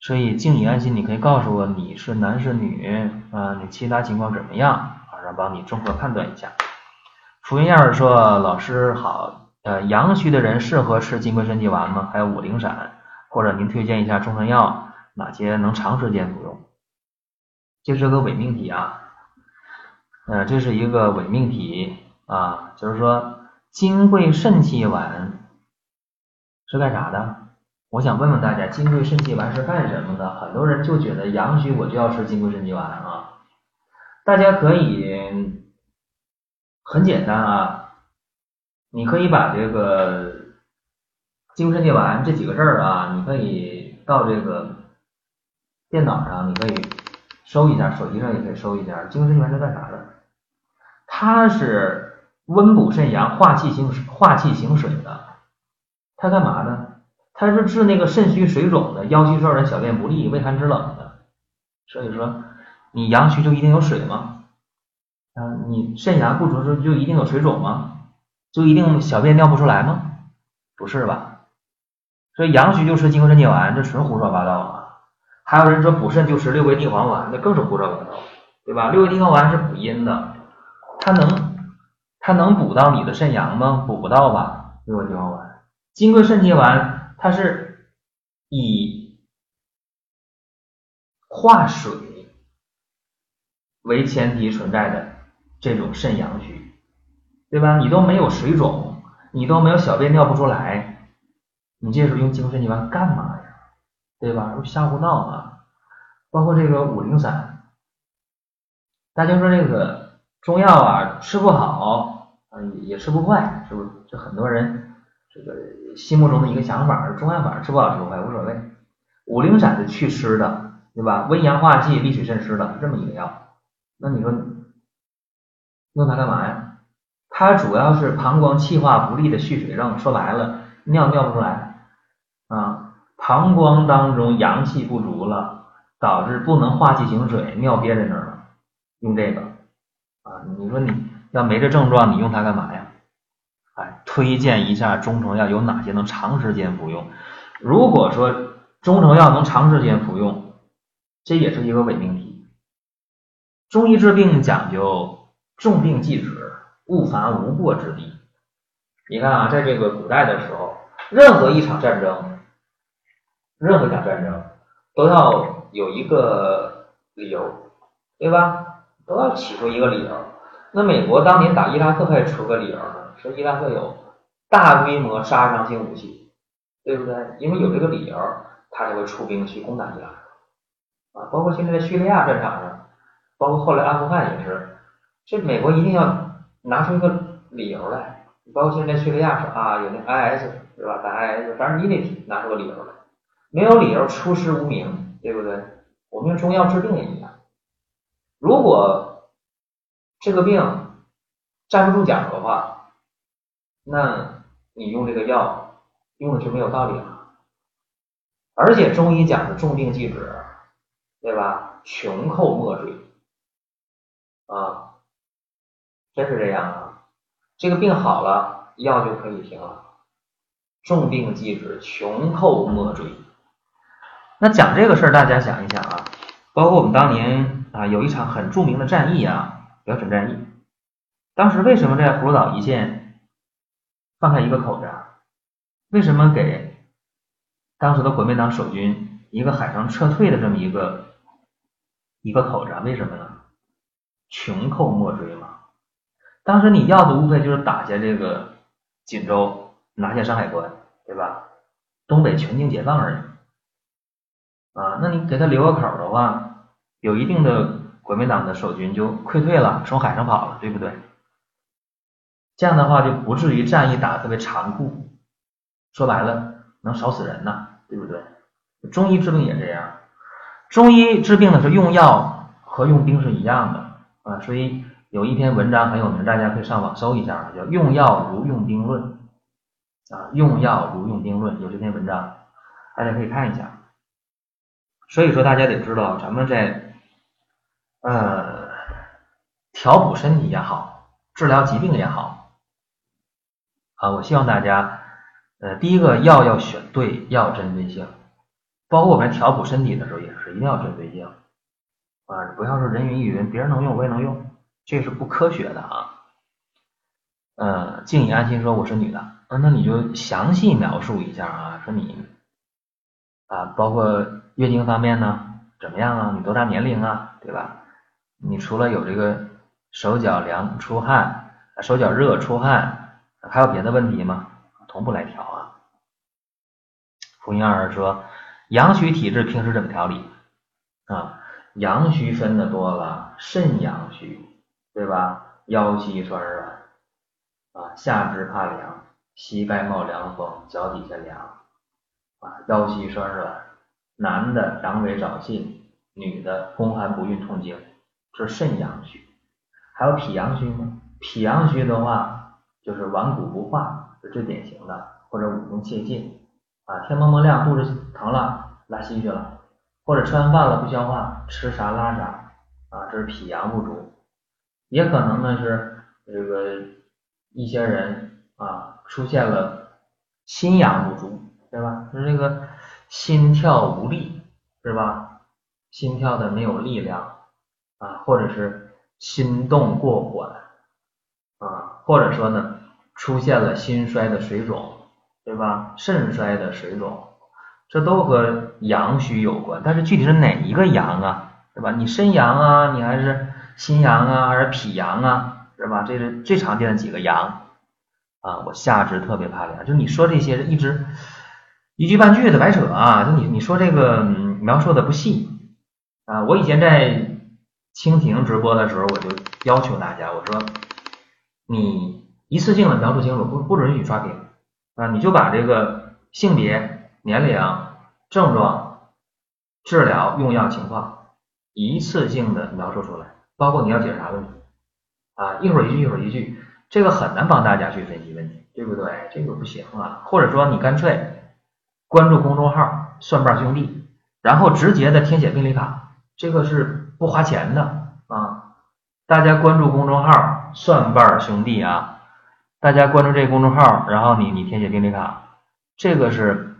所以静你安心，你可以告诉我你是男是女啊，你其他情况怎么样啊，让帮你综合判断一下。福云燕儿说：“老师好，呃，阳虚的人适合吃金匮肾气丸吗？还有五苓散？”或者您推荐一下中成药哪些能长时间服用？这是个伪命题啊，呃，这是一个伪命题啊，就是说金匮肾气丸是干啥的？我想问问大家，金匮肾气丸是干什么的？很多人就觉得阳虚我就要吃金匮肾气丸啊，大家可以很简单啊，你可以把这个金匮肾气丸这几个字啊，你可以到这个电脑上，你可以搜一下，手机上也可以搜一下，金匮肾气丸是干啥的？它是温补肾阳、化气行化气行水的，它干嘛的？它是治那个肾虚水肿的、腰膝受人、小便不利、畏寒肢冷的。所以说，你阳虚就一定有水吗？啊，你肾阳不足就就一定有水肿吗？就一定小便尿不出来吗？不是吧？所以阳虚就吃金匮肾气丸，这纯胡说八道啊！还有人说补肾就吃六味地黄丸，那更是胡说八道，对吧？六味地黄丸是补阴的，它能它能补到你的肾阳吗？补不到吧？六味地黄丸，金匮肾气丸。它是以化水为前提存在的这种肾阳虚，对吧？你都没有水肿，你都没有小便尿不出来，你这时候用金匮肾气丸干嘛呀？对吧？瞎胡闹啊！包括这个五苓散，大家说这个中药啊，吃不好啊，也吃不坏，是不是？就很多人。这个心目中的一个想法，中药反正吃不好吃不坏无所谓。五苓散是祛湿的，对吧？温阳化气、利水渗湿的这么一个药，那你说用它干嘛呀？它主要是膀胱气化不利的蓄水症，说白了尿尿不出来啊，膀胱当中阳气不足了，导致不能化气行水，尿憋在那儿了，用这个啊，你说你要没这症状，你用它干嘛呀？哎，推荐一下中成药有哪些能长时间服用？如果说中成药能长时间服用，这也是一个伪命题。中医治病讲究重病忌止，勿凡无过之地。你看啊，在这个古代的时候，任何一场战争，任何一场战争都要有一个理由，对吧？都要起出一个理由。那美国当年打伊拉克还出个理由呢。说伊拉克有大规模杀伤性武器，对不对？因为有这个理由，他才会出兵去攻打伊拉克啊。包括现在在叙利亚战场上，包括后来阿富汗也是，这美国一定要拿出一个理由来。包括现在叙利亚说啊，有那 IS 是吧？打 IS，反正你得拿出个理由来，没有理由出师无名，对不对？我们用中药治病也一样，如果这个病站不住脚的话。那你用这个药用的就没有道理了，而且中医讲的重病忌止，对吧？穷寇莫追啊，真是这样啊！这个病好了，药就可以停了。重病忌止，穷寇莫追。那讲这个事儿，大家想一想啊，包括我们当年啊，有一场很著名的战役啊，辽沈战役，当时为什么在葫芦岛一线？放开一个口子，为什么给当时的国民党守军一个海上撤退的这么一个一个口子？为什么呢？穷寇莫追嘛。当时你要的无非就是打下这个锦州，拿下山海关，对吧？东北全境解放而已。啊，那你给他留个口的话，有一定的国民党的守军就溃退了，从海上跑了，对不对？这样的话就不至于战役打得特别残酷，说白了能少死人呐，对不对？中医治病也这样，中医治病的时候用药和用兵是一样的啊，所以有一篇文章很有名，大家可以上网搜一下，叫《用药如用兵论》啊，《用药如用兵论》有这篇文章，大家可以看一下。所以说大家得知道，咱们在呃调补身体也好，治疗疾病也好。啊，我希望大家，呃，第一个药要选对，要针对性，包括我们调补身体的时候也是，一定要针对性，啊，不要说人云亦云，别人能用我也能用，这是不科学的啊。呃，静怡安心说我是女的，啊那你就详细描述一下啊，说你啊，包括月经方面呢，怎么样啊？你多大年龄啊？对吧？你除了有这个手脚凉出汗，手脚热出汗，还有别的问题吗？同步来调啊。福音二说，阳虚体质平时怎么调理啊？阳虚分的多了，肾阳虚，对吧？腰膝酸软啊，下肢怕凉，膝盖冒凉风，脚底下凉啊，腰膝酸软，男的阳痿早泄，女的宫寒不孕痛经。是肾阳虚，还有脾阳虚吗？脾阳虚的话，就是顽固不化，是最典型的，或者五宫泄尽啊，天蒙蒙亮，肚子疼了，拉稀去了，或者吃完饭了不消化，吃啥拉啥啊，这是脾阳不足。也可能呢是这个一些人啊出现了心阳不足，对吧？是这个心跳无力，是吧？心跳的没有力量。啊，或者是心动过缓啊，或者说呢，出现了心衰的水肿，对吧？肾衰的水肿，这都和阳虚有关。但是具体是哪一个阳啊，对吧？你肾阳啊，你还是心阳啊，还是脾阳啊，是吧？这是最常见的几个阳啊。我下肢特别怕凉，就你说这些一直一句半句的白扯啊，就你你说这个描述的不细啊。我以前在。蜻蜓直播的时候，我就要求大家，我说你一次性的描述清楚，不不允许刷屏啊！你就把这个性别、年龄、症状、治疗、用药情况一次性的描述出来，包括你要解决啥问题啊，一会儿一句一会儿一句，这个很难帮大家去分析问题，对不对？这个不行啊！或者说你干脆关注公众号“蒜瓣兄弟”，然后直接的填写病历卡，这个是。不花钱的啊！大家关注公众号“蒜瓣兄弟”啊，大家关注这个公众号，然后你你填写病历卡，这个是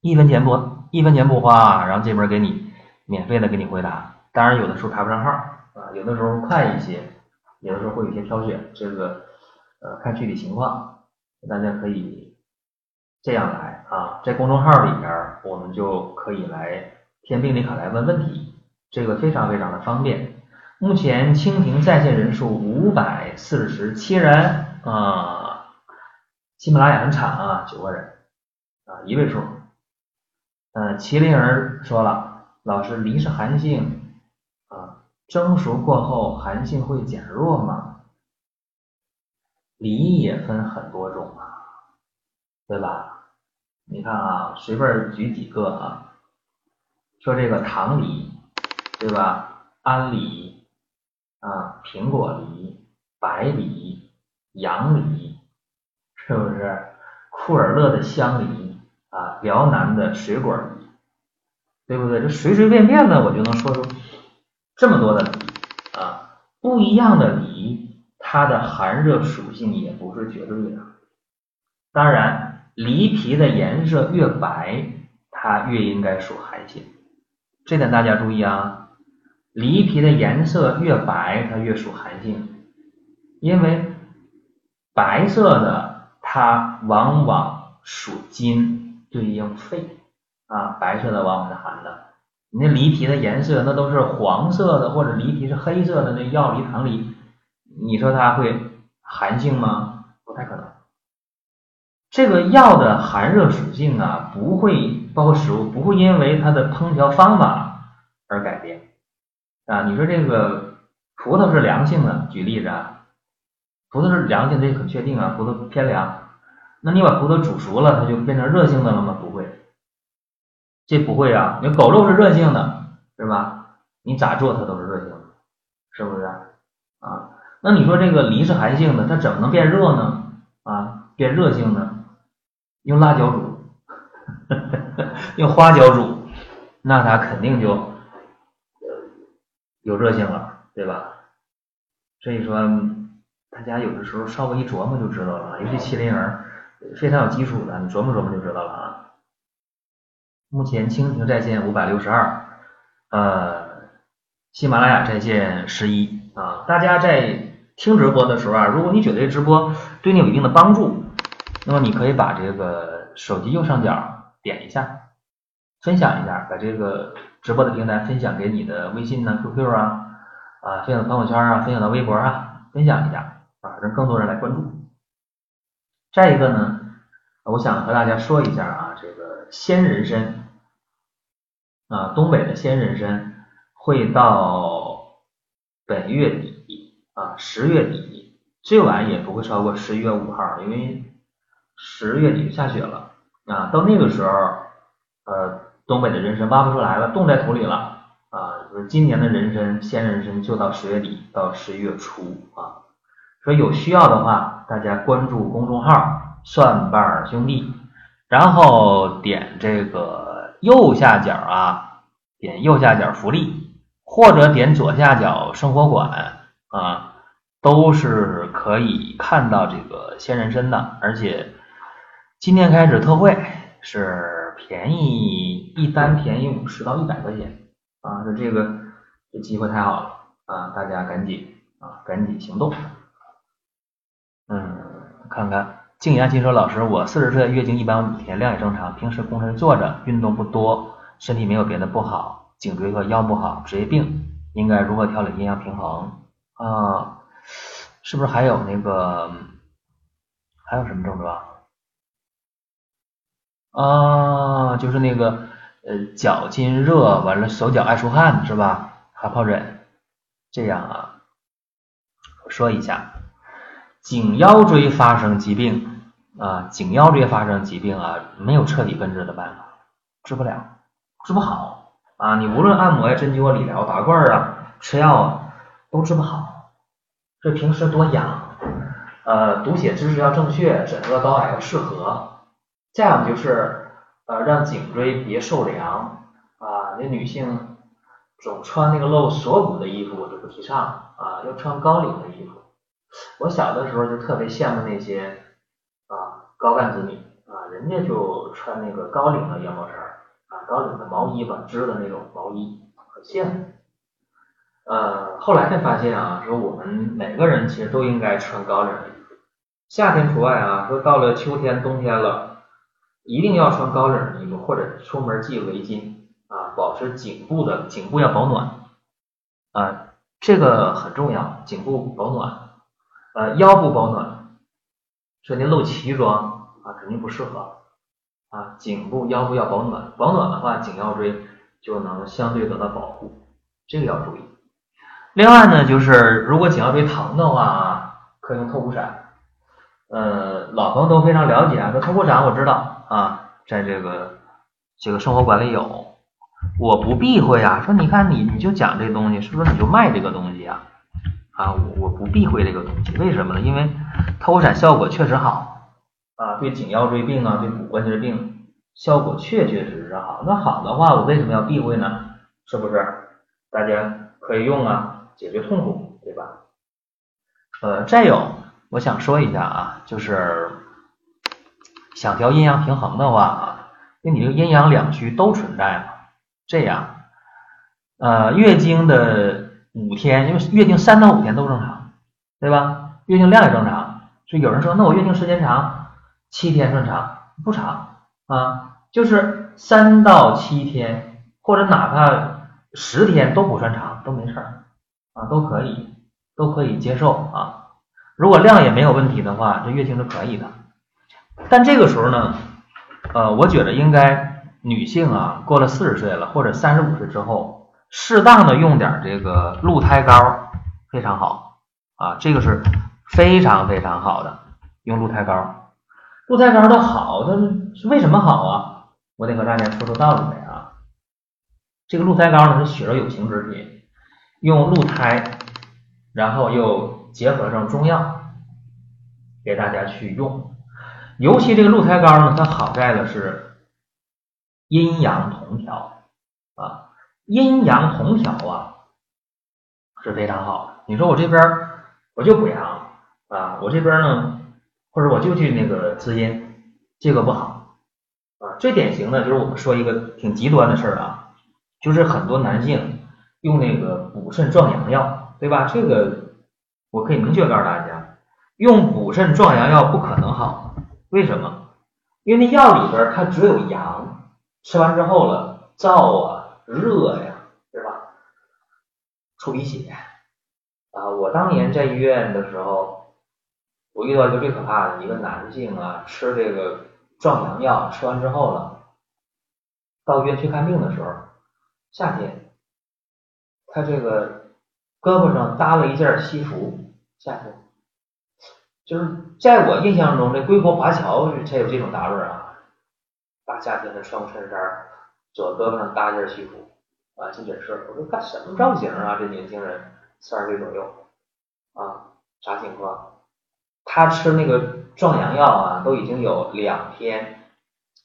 一分钱不一分钱不花，然后这边给你免费的给你回答。当然有的时候排不上号啊，有的时候快一些，有的时候会有些挑选，这个呃看具体情况，大家可以这样来啊，在公众号里边我们就可以来填病历卡来问问题。这个非常非常的方便。目前蜻蜓在线人数五百四十七人啊，喜马拉雅很惨啊，九个人啊，一位数。呃，麒麟儿说了，老师梨是寒性啊，蒸熟过后寒性会减弱吗？梨也分很多种啊，对吧？你看啊，随便举几个啊，说这个糖梨。对吧？安梨啊，苹果梨、白梨、杨梨，是不是？库尔勒的香梨啊，辽南的水果梨，对不对？这随随便便的我就能说出这么多的梨啊，不一样的梨，它的寒热属性也不是绝对的。当然，梨皮的颜色越白，它越应该属寒性，这点大家注意啊。梨皮的颜色越白，它越属寒性，因为白色的它往往属金，对应肺啊，白色的往往是寒的。你那梨皮的颜色，那都是黄色的或者梨皮是黑色的，那药梨、糖梨，你说它会寒性吗？不太可能。这个药的寒热属性啊，不会包括食物，不会因为它的烹调方法而改变。啊，你说这个葡萄是凉性的，举例子啊，葡萄是凉性，这很确定啊，葡萄偏凉。那你把葡萄煮熟了，它就变成热性的了吗？不会，这不会啊。你狗肉是热性的，是吧？你咋做它都是热性的，是不是？啊，那你说这个梨是寒性的，它怎么能变热呢？啊，变热性呢？用辣椒煮，*laughs* 用花椒煮，那它肯定就。有热性了，对吧？所以说，大家有的时候稍微一琢磨就知道了，尤其麒麟儿非常有基础的，你琢磨琢磨就知道了啊。目前蜻蜓在线五百六十二，呃，喜马拉雅在线十一啊。大家在听直播的时候啊，如果你觉得这直播对你有一定的帮助，那么你可以把这个手机右上角点一下分享一下，把这个直播的平台分享给你的微信呢、QQ 啊，啊，分享到朋友圈啊，分享到微博啊，分享一下啊，让更多人来关注。再一个呢，我想和大家说一下啊，这个鲜人参啊，东北的鲜人参会到本月底啊，十月底，最晚也不会超过十一月五号，因为十月底下雪了啊，到那个时候，呃，东北的人参挖不出来了，冻在土里了啊，就是今年的人参鲜人参就到十月底到十一月初啊。说有需要的话，大家关注公众号“蒜瓣兄弟”，然后点这个右下角啊，点右下角福利，或者点左下角生活馆啊，都是可以看到这个鲜人参的。而且今天开始特惠，是便宜一单便宜五十到一百块钱啊！说这个这机会太好了啊，大家赶紧啊，赶紧行动。嗯，看看静言其说老师，我四十岁，月经一般五天，量也正常，平时工作坐着，运动不多，身体没有别的不好，颈椎和腰不好，职业病，应该如何调理阴阳平衡啊？是不是还有那个还有什么症状啊？就是那个呃脚筋热，完了手脚爱出汗是吧？还疱疹，这样啊，我说一下。颈腰椎发生疾病啊，颈腰椎发生疾病啊，没有彻底根治的办法，治不了，治不好啊！你无论按摩呀、针灸、理疗、拔罐啊、吃药啊，都治不好。这平时多养，呃，读写知识要正确，枕卧高矮要适合。再有就是呃，让颈椎别受凉啊。那女性总穿那个露锁骨的衣服，我就不提倡啊，要穿高领的衣服。我小的时候就特别羡慕那些啊高干子女啊，人家就穿那个高领的羊毛衫啊，高领的毛衣吧，织的那种毛衣，很羡慕。呃，后来才发现啊，说我们每个人其实都应该穿高领的衣服，夏天除外啊。说到了秋天、冬天了，一定要穿高领衣服，或者出门系围巾啊，保持颈部的颈部要保暖啊，这个很重要，颈部保暖。呃，腰部保暖，说您露脐装啊，肯定不适合啊。颈部、腰部要保暖，保暖的话，颈腰椎就能相对得到保护，这个要注意。另外呢，就是如果颈腰椎疼的话啊，可以用透骨散。呃，老朋友都非常了解啊，说透骨散我知道啊，在这个这个生活馆里有，我不避讳啊。说你看你你就讲这东西，是不是你就卖这个东西啊？啊，我我不避讳这个东西，为什么呢？因为透骨散效果确实好啊，对颈腰椎病啊，对骨关节病效果确确实实好。那好的话，我为什么要避讳呢？是不是？大家可以用啊，解决痛苦，对吧？呃，再有，我想说一下啊，就是想调阴阳平衡的话啊，因为你这个阴阳两虚都存在嘛，这样，呃，月经的。五天，因为月经三到五天都正常，对吧？月经量也正常，所以有人说，那我月经时间长，七天算长不长啊？就是三到七天，或者哪怕十天都不算长，都没事儿啊，都可以，都可以接受啊。如果量也没有问题的话，这月经是可以的。但这个时候呢，呃，我觉得应该女性啊，过了四十岁了，或者三十五岁之后。适当的用点这个鹿胎膏非常好啊，这个是非常非常好的，用鹿胎膏。鹿胎膏的好，它是为什么好啊？我得和大家说说道理啊。这个鹿胎膏呢是血肉有情之品，用鹿胎，然后又结合上中药，给大家去用。尤其这个鹿胎膏呢，它好在的是阴阳同调啊。阴阳同调啊，是非常好。你说我这边我就补阳啊，我这边呢，或者我就去那个滋阴，这个不好啊。最典型的就是我们说一个挺极端的事儿啊，就是很多男性用那个补肾壮阳药，对吧？这个我可以明确告诉大家，用补肾壮阳药不可能好。为什么？因为那药里边它只有阳，吃完之后了。燥啊、热呀，是吧？出鼻血啊！我当年在医院的时候，我遇到一个最可怕的一个男性啊，吃这个壮阳药，吃完之后了，到医院去看病的时候，夏天，他这个胳膊上搭了一件西服，夏天。就是在我印象中，这归国华侨才有这种打扮啊，大夏天的穿个衬衫，左胳膊上搭件西服，啊，进诊室，我说干什么造型啊？这年轻人三十岁左右，啊，啥情况？他吃那个壮阳药啊，都已经有两天，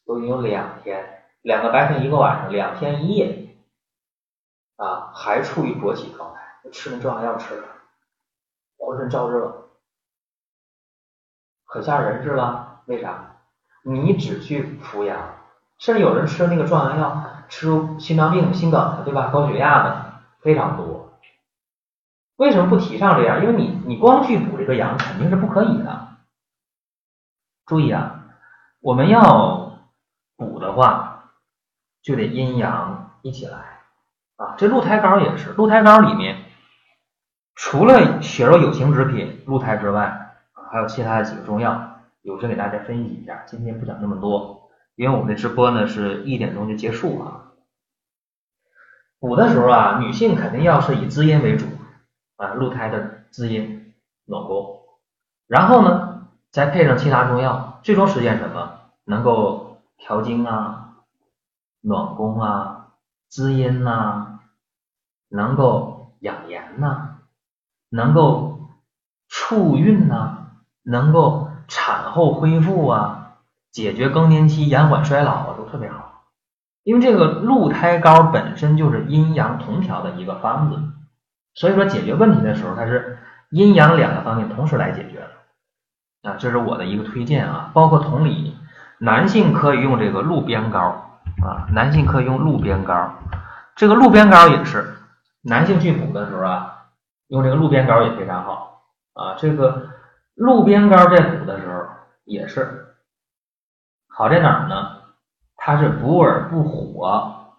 都已经有两天，两个白天一个晚上，两天一夜，啊，还处于勃起状态，吃那壮阳药吃的，浑身燥热。可吓人是吧？为啥？你只去服药，甚至有人吃那个壮阳药，吃出心脏病、心梗的，对吧？高血压的非常多。为什么不提倡这样？因为你你光去补这个阳肯定是不可以的。注意啊，我们要补的话，就得阴阳一起来啊。这鹿胎膏也是，鹿胎膏里面除了血肉有形之品鹿胎之外。还有其他的几个中药，有时给大家分析一下。今天不讲那么多，因为我们的直播呢是一点钟就结束了。补的时候啊，女性肯定要是以滋阴为主啊，鹿胎的滋阴暖宫，然后呢再配上其他中药，最终实现什么？能够调经啊、暖宫啊、滋阴呐，能够养颜呐，能够促孕呐。能够产后恢复啊，解决更年期、延缓衰老啊，都特别好。因为这个鹿胎膏本身就是阴阳同调的一个方子，所以说解决问题的时候，它是阴阳两个方面同时来解决的啊。这是我的一个推荐啊。包括同理，男性可以用这个鹿鞭膏啊，男性可以用鹿鞭膏。这个鹿鞭膏也是男性去补的时候啊，用这个鹿鞭膏也非常好啊。这个。鹿鞭膏在补的时候也是好在哪儿呢？它是补而不火，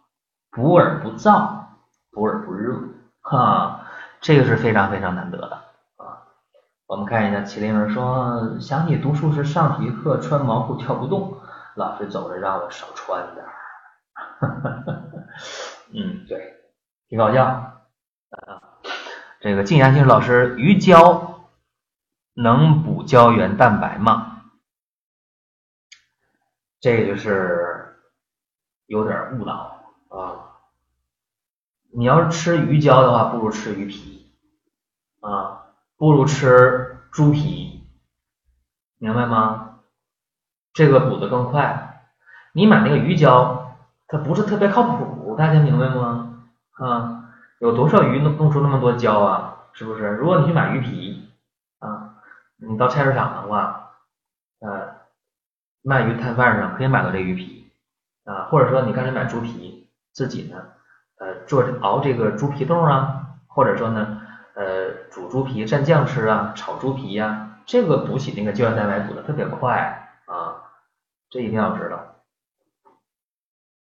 补而不燥，补而不热，哈，这个是非常非常难得的啊。我们看一下麒麟儿说，想起读书时上体育课穿毛裤跳不动，老师走着让我少穿点儿。*laughs* 嗯，对，挺搞笑啊。这个静言静老师于娇。能补胶原蛋白吗？这个就是有点误导啊！你要是吃鱼胶的话，不如吃鱼皮啊，不如吃猪皮，明白吗？这个补的更快。你买那个鱼胶，它不是特别靠谱，大家明白吗？啊，有多少鱼能弄出那么多胶啊？是不是？如果你去买鱼皮。你到菜市场的话，呃，卖鱼摊贩上可以买到这鱼皮啊，或者说你干脆买猪皮，自己呢，呃，做熬这个猪皮冻啊，或者说呢，呃，煮猪皮蘸酱吃啊，炒猪皮呀，这个补起那个胶原蛋白补的特别快啊，这一定要知道。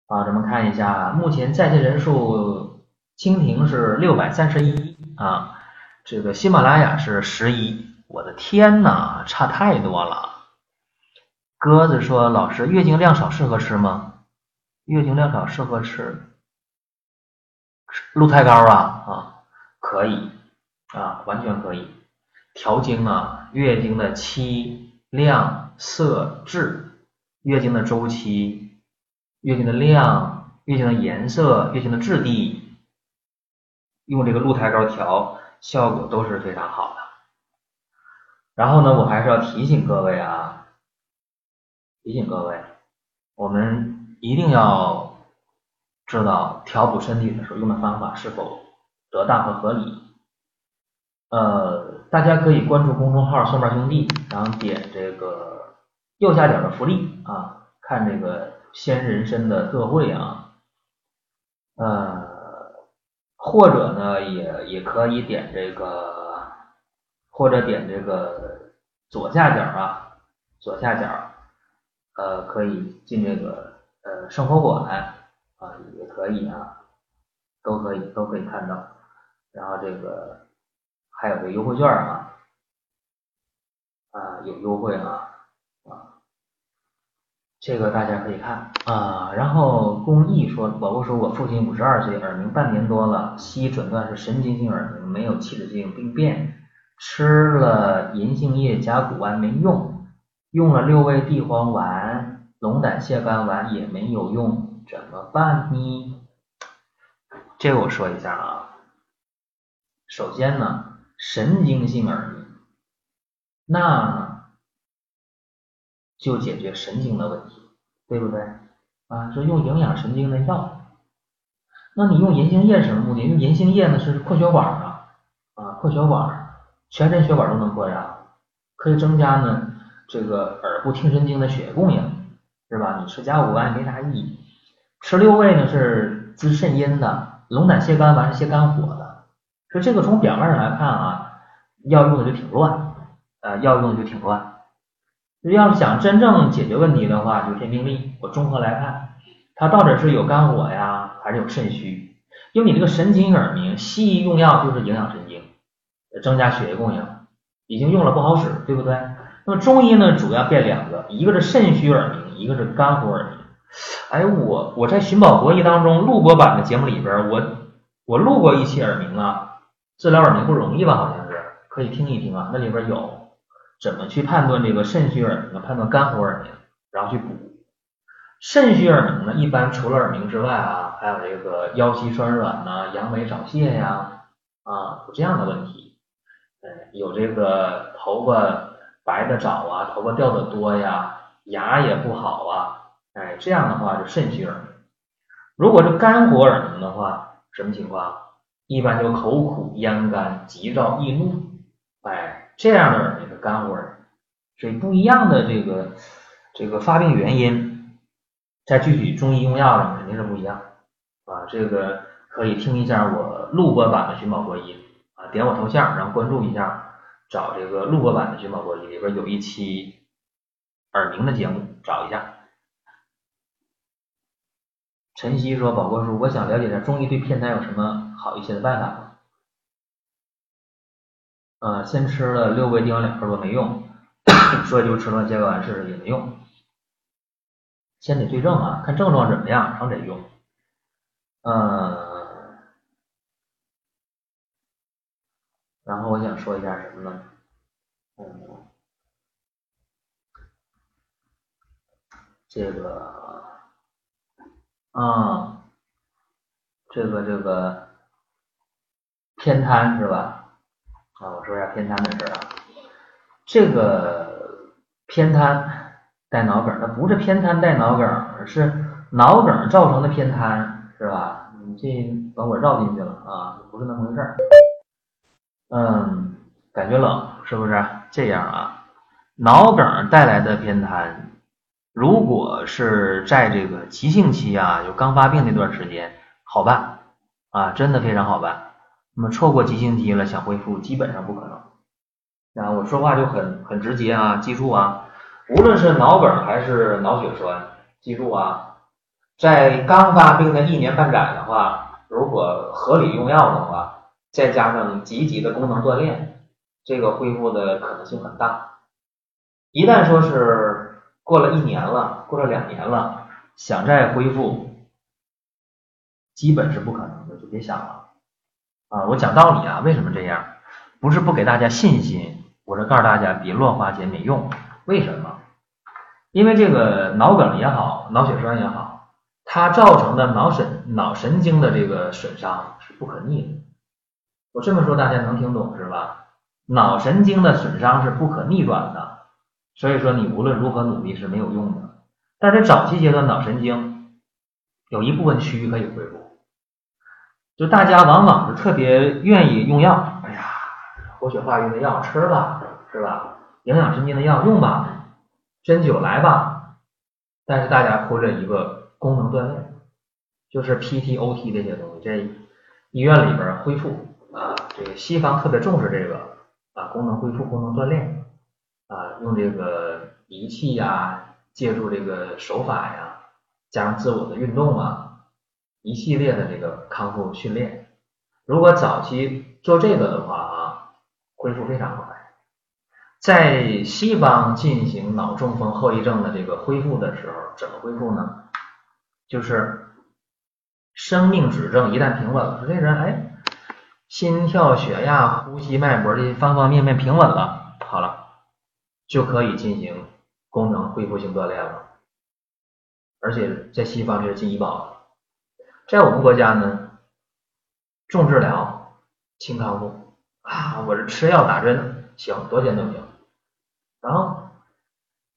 啊，咱们看一下，目前在线人数，蜻蜓是六百三十一啊，这个喜马拉雅是十一。我的天呐，差太多了。鸽子说：“老师，月经量少适合吃吗？月经量少适合吃鹿胎膏啊啊，可以啊，完全可以调经啊。月经的期、量、色、质，月经的周期、月经的量、月经的颜色、月经的质地，用这个鹿胎膏调，效果都是非常好的。”然后呢，我还是要提醒各位啊，提醒各位，我们一定要知道调补身体的时候用的方法是否得当和合理。呃，大家可以关注公众号“蒜瓣兄弟”，然后点这个右下角的福利啊，看这个鲜人参的特惠啊，呃，或者呢，也也可以点这个。或者点这个左下角啊，左下角，呃，可以进这个呃生活馆啊也可以啊，都可以都可以看到。然后这个还有个优惠券啊，啊有优惠啊啊，这个大家可以看啊。然后公益说，宝宝说我父亲五十二岁，耳鸣半年多了，西医诊断是神经性耳鸣，没有器质性病变，吃了银杏叶甲钴丸没用，用了六味地黄丸、龙胆泻肝丸也没有用，怎么办呢？这个我说一下啊。首先呢，神经性耳鸣，那就解决神经的问题，对不对？啊，说用营养神经的药。那你用银杏叶什么目的？因为银杏叶呢是扩血管啊，啊，扩血管，全身血管都能扩张，可以增加呢这个耳部听神经的血液供应，是吧？你吃甲钴丸没啥意义。吃六味呢是滋肾阴的，龙胆泻肝丸是泻肝火的。所以这个从表面上来看啊，药用的就挺乱，呃，药用的就挺乱。要是想真正解决问题的话，就天病历，我综合来看，它到底是有肝火呀，还是有肾虚？因为你这个神经耳鸣，西医用药就是营养神，增加血液供应，已经用了不好使，对不对？那么中医呢，主要变两个，一个是肾虚耳鸣，一个是肝火耳鸣。哎，我我在寻宝国医当中录播版的节目里边，我我录过一期耳鸣啊。治疗耳鸣不容易吧？好像是，可以听一听啊。那里边有怎么去判断这个肾虚耳鸣，判断肝火耳鸣，然后去补。肾虚耳鸣呢，一般除了耳鸣之外啊，还有这个腰膝酸软呐、阳痿早泄呀，啊，有这样的问题。嗯，有这个头发白的早啊，头发掉的多呀，牙也不好啊，哎，这样的话就肾虚耳鸣。如果是肝火耳鸣的话，什么情况？一般就口苦、咽干、急躁易怒，哎，这样的耳鸣是肝火耳鸣。所以不一样的这个这个发病原因，在具体中医用药上肯定是不一样啊。这个可以听一下我录播版的《寻宝国医》啊，点我头像，然后关注一下，找这个录播版的《寻宝国医》里边有一期耳鸣的节目，找一下。晨曦说：“宝哥叔，我想了解一下中医对偏瘫有什么好一些的办法吗？”呃，先吃了六味地黄两片多没用，*coughs* 所以就吃了解丸试试也没用。先得对症啊，看症状怎么样，然后得用。嗯，然后我想说一下什么呢？嗯，这个。啊，这个这个偏瘫是吧？啊，我说一下偏瘫的事啊。这个偏瘫带脑梗，它不是偏瘫带脑梗，而是脑梗造成的偏瘫，是吧？你这把我绕进去了啊，不是那么回事儿。嗯，感觉冷是不是？这样啊，脑梗带来的偏瘫。如果是在这个急性期啊，就刚发病那段时间，好办啊，真的非常好办。那么错过急性期了，想恢复基本上不可能。啊，我说话就很很直接啊，记住啊，无论是脑梗还是脑血栓，记住啊，在刚发病的一年半载的话，如果合理用药的话，再加上积极的功能锻炼，这个恢复的可能性很大。一旦说是。过了一年了，过了两年了，想再恢复，基本是不可能的，就别想了啊！我讲道理啊，为什么这样？不是不给大家信心，我是告诉大家别乱花钱没用。为什么？因为这个脑梗也好，脑血栓也好，它造成的脑神脑神经的这个损伤是不可逆的。我这么说大家能听懂是吧？脑神经的损伤是不可逆转的。所以说，你无论如何努力是没有用的。但是早期阶段脑神经有一部分区域可以恢复，就大家往往是特别愿意用药，哎呀，活血化瘀的药吃吧，是吧？营养神经的药用吧，针灸来吧。但是大家忽略一个功能锻炼，就是 PT、OT 这些东西，在医院里边恢复，这个西方特别重视这个啊，功能恢复、功能锻炼。啊，用这个仪器呀，借助这个手法呀，加上自我的运动啊，一系列的这个康复训练。如果早期做这个的话啊，恢复非常快。在西方进行脑中风后遗症的这个恢复的时候，怎么恢复呢？就是生命指证一旦平稳了，说这人哎，心跳、血压、呼吸、脉搏这方方面面平稳了，好了，就可以进行功能恢复性锻炼了。而且在西方这是进医保了，在我们国家呢，重治疗，轻康复啊，我是吃药打针行，多钱都行。然后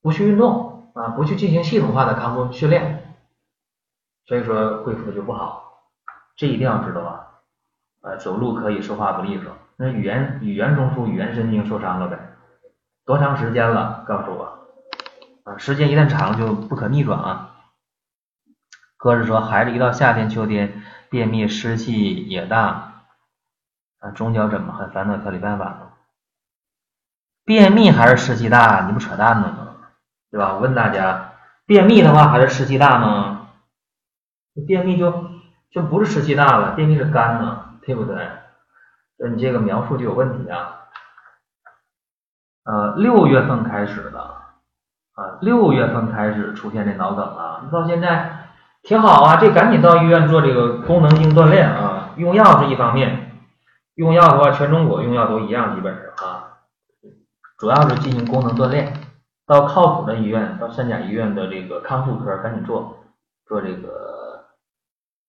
不去运动啊，不去进行系统化的康复训练，所以说恢复就不好，这一定要知道啊。呃，走路可以说话不利索，那语言语言中枢、语言神经受伤了呗？多长时间了？告诉我啊，时间一旦长就不可逆转啊。哥是说，孩子一到夏天、秋天，便秘、湿气也大啊，中焦怎么还烦恼调理办法呢？便秘还是湿气大？你不扯淡呢吗？对吧？我问大家，便秘的话还是湿气大吗？便秘就就不是湿气大了，便秘是干呢，对不对？那你这个描述就有问题啊。呃，六月份开始的啊，六月份开始出现这脑梗了，到现在挺好啊，这赶紧到医院做这个功能性锻炼啊。用药是一方面，用药的话，全中国用药都一样，基本上啊。主要是进行功能锻炼，到靠谱的医院，到三甲医院的这个康复科赶紧做，做这个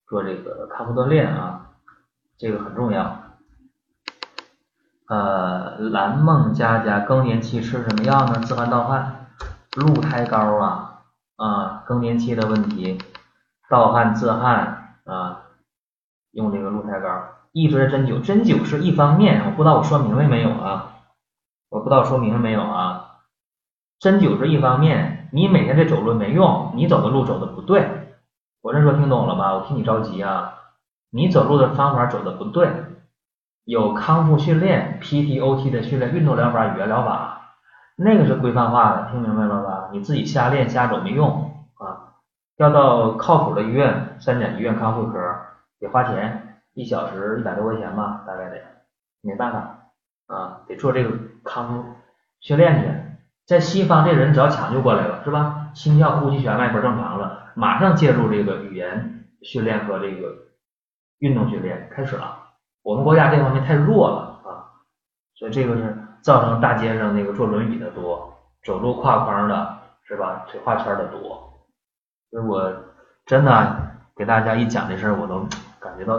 做这个康复锻炼啊，这个很重要。呃，蓝梦佳佳更年期吃什么药呢？自汗盗汗，鹿胎膏啊啊，更年期的问题，盗汗自汗啊，用这个鹿胎膏，一直针灸，针灸是一方面，我不知道我说明白没有啊？我不知道说明白没有啊？针灸是一方面，你每天这走路没用，你走的路走的不对。我这说听懂了吗？我替你着急啊！你走路的方法走的不对，有康复训练、PTOT 的训练、运动疗法、语言疗法，那个是规范化的，听明白了吧？你自己瞎练瞎走没用啊！要到靠谱的医院，三甲医院康复科得花钱，一小时一百多块钱吧，大概得，没办法。啊，得做这个康复训练去，在西方这人只要抢救过来了，是吧？心跳、呼吸、血压、脉搏正常了，马上介入这个语言训练和这个运动训练开始了。我们国家这方面太弱了啊，所以这个是造成大街上那个坐轮椅的多，走路挎筐的是吧？腿画圈的多。所以我真的给大家一讲这事，我都感觉到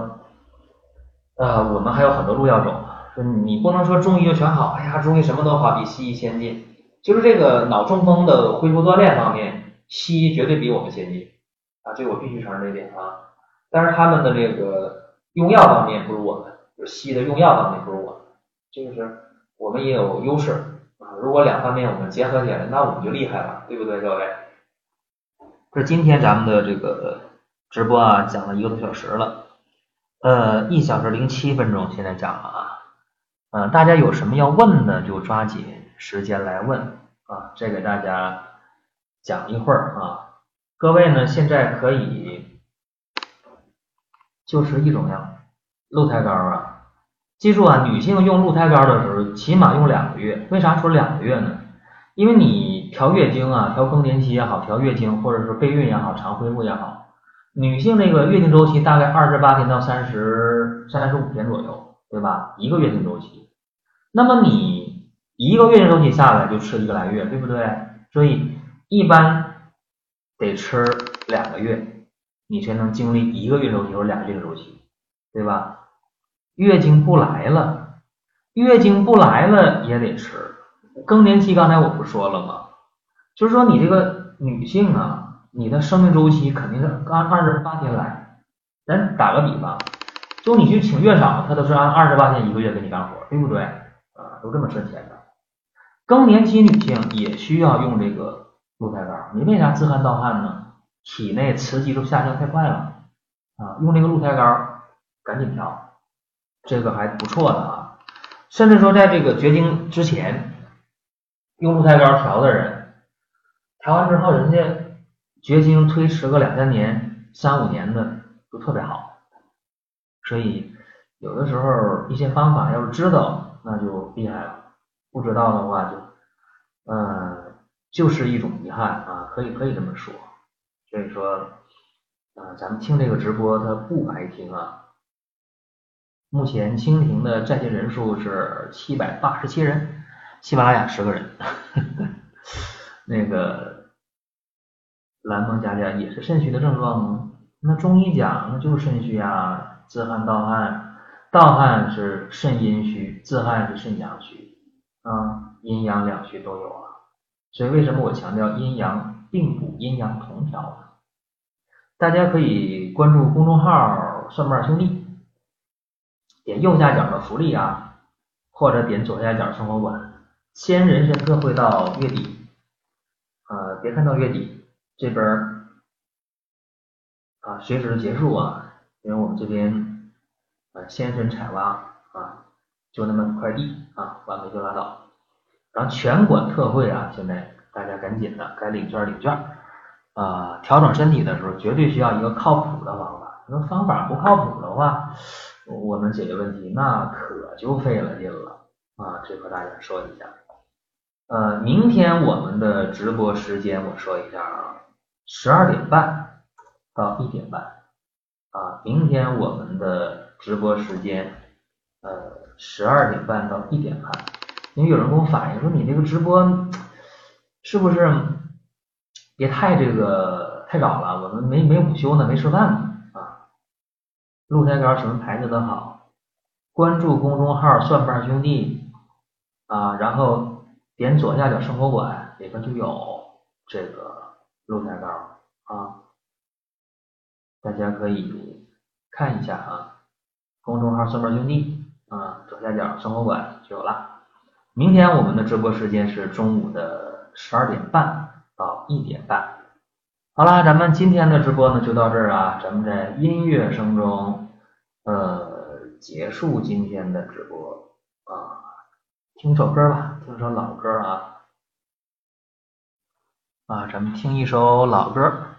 啊，我们还有很多路要走。说你不能说中医就全好，哎呀，中医什么都好，比西医先进。就是这个脑中风的恢复锻炼方面，西医绝对比我们先进啊，这我必须承认这点啊。但是他们的这个用药方面不如我们，就西医的用药方面不如我们，这个是我们也有优势啊。如果两方面我们结合起来，那我们就厉害了，对不对，各位？这今天咱们的这个直播啊，讲了一个多小时了，呃，一小时零七分钟，现在讲了啊。嗯，大家有什么要问的，就抓紧时间来问啊！再给大家讲一会儿啊。各位呢，现在可以就是一种药，鹿胎膏啊。记住啊，女性用鹿胎膏的时候，起码用两个月。为啥说两个月呢？因为你调月经啊，调更年期也好，调月经或者是备孕也好，常恢复也好，女性那个月经周期大概二十八天到三十三十五天左右。对吧？一个月经周期，那么你一个月经周期下来就吃一个来月，对不对？所以一般得吃两个月，你才能经历一个月周期或者两个月周期，对吧？月经不来了，月经不来了也得吃。更年期刚才我不说了吗？就是说你这个女性啊，你的生命周期肯定是按二十八天来。咱打个比方。就你去请月嫂，他都是按二十八天一个月给你干活，对不对？啊，都这么挣钱的。更年期女性也需要用这个鹿胎膏，你为啥自汗盗汗呢？体内雌激素下降太快了啊，用那个鹿胎膏赶紧调，这个还不错的啊。甚至说在这个绝经之前用鹿胎膏调的人，调完之后人家绝经推迟个两三年、三五年的。都特别好。所以有的时候一些方法要是知道，那就厉害了；不知道的话，就嗯，就是一种遗憾啊，可以可以这么说。所以说，呃，咱们听这个直播它不白听啊。目前蜻蜓的在线人数是七百八十七人，喜马拉雅十个人。*laughs* 那个蓝梦佳佳也是肾虚的症状吗？那中医讲那就是肾虚啊，自汗盗汗，盗汗是肾阴虚，自汗是肾阳虚啊，阴阳两虚都有啊。所以为什么我强调阴阳并补，阴阳同调呢？大家可以关注公众号“蒜瓣兄弟”。点右下角的福利啊，或者点左下角生活馆，千人参特惠到月底，呃，别看到月底这边啊，随时结束啊，因为我们这边呃，先生采挖啊，就那么块地啊，完了就拉倒。然后全馆特惠啊，现在大家赶紧的，该领券领券啊，调整身体的时候绝对需要一个靠谱的方法，那方法不靠谱的话。我们解决问题那可就费了劲了啊！这和大家说一下。呃，明天我们的直播时间我说一下啊，十二点半到一点半啊。明天我们的直播时间呃十二点半到一点半，因为有人跟我反映说你这个直播是不是别太这个太早了？我们没没午休呢，没吃饭呢啊。鹿胎膏什么牌子的好？关注公众号“蒜瓣兄弟”啊，然后点左下角生活馆里边就有这个鹿胎膏啊，大家可以看一下啊。公众号“蒜瓣兄弟”啊，左下角生活馆就有了。明天我们的直播时间是中午的十二点半到一点半。好啦，咱们今天的直播呢就到这儿啊，咱们在音乐声中呃结束今天的直播啊，听首歌吧，听首老歌啊啊，咱们听一首老歌。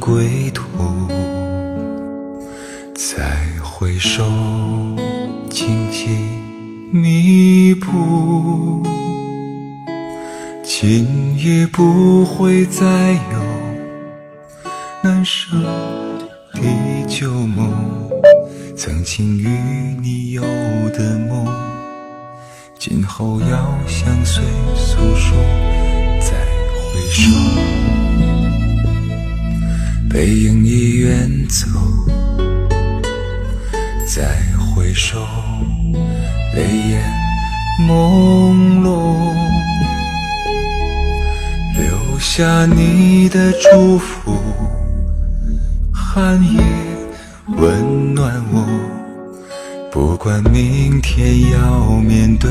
归途，再回首，荆棘密布，今夜不会再有难舍的旧梦，曾经与你有的梦，今后要相随诉说，再回首。背影已远走，再回首，泪眼朦胧，留下你的祝福，寒夜温暖我，不管明天要面对。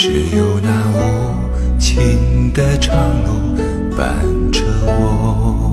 只有那无尽的长路伴着我。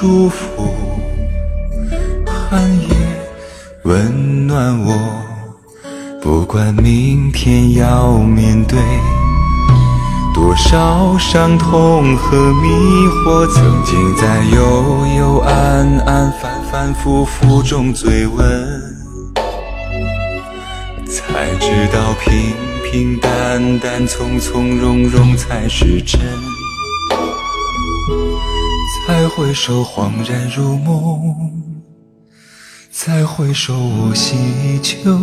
祝福，寒夜温暖我。不管明天要面对多少伤痛和迷惑，曾经在幽幽暗暗、反反复复中追问，才知道平平淡淡、从从容容才是真。回首，恍然如梦；再回首，我心依旧。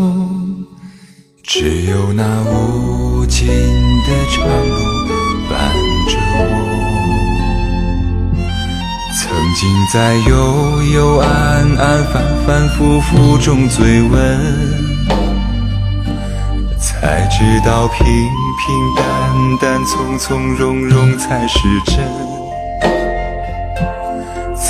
只有那无尽的长路伴着我，曾经在幽幽暗暗、反反复复中追问，才知道平平淡淡、从从容容才是真。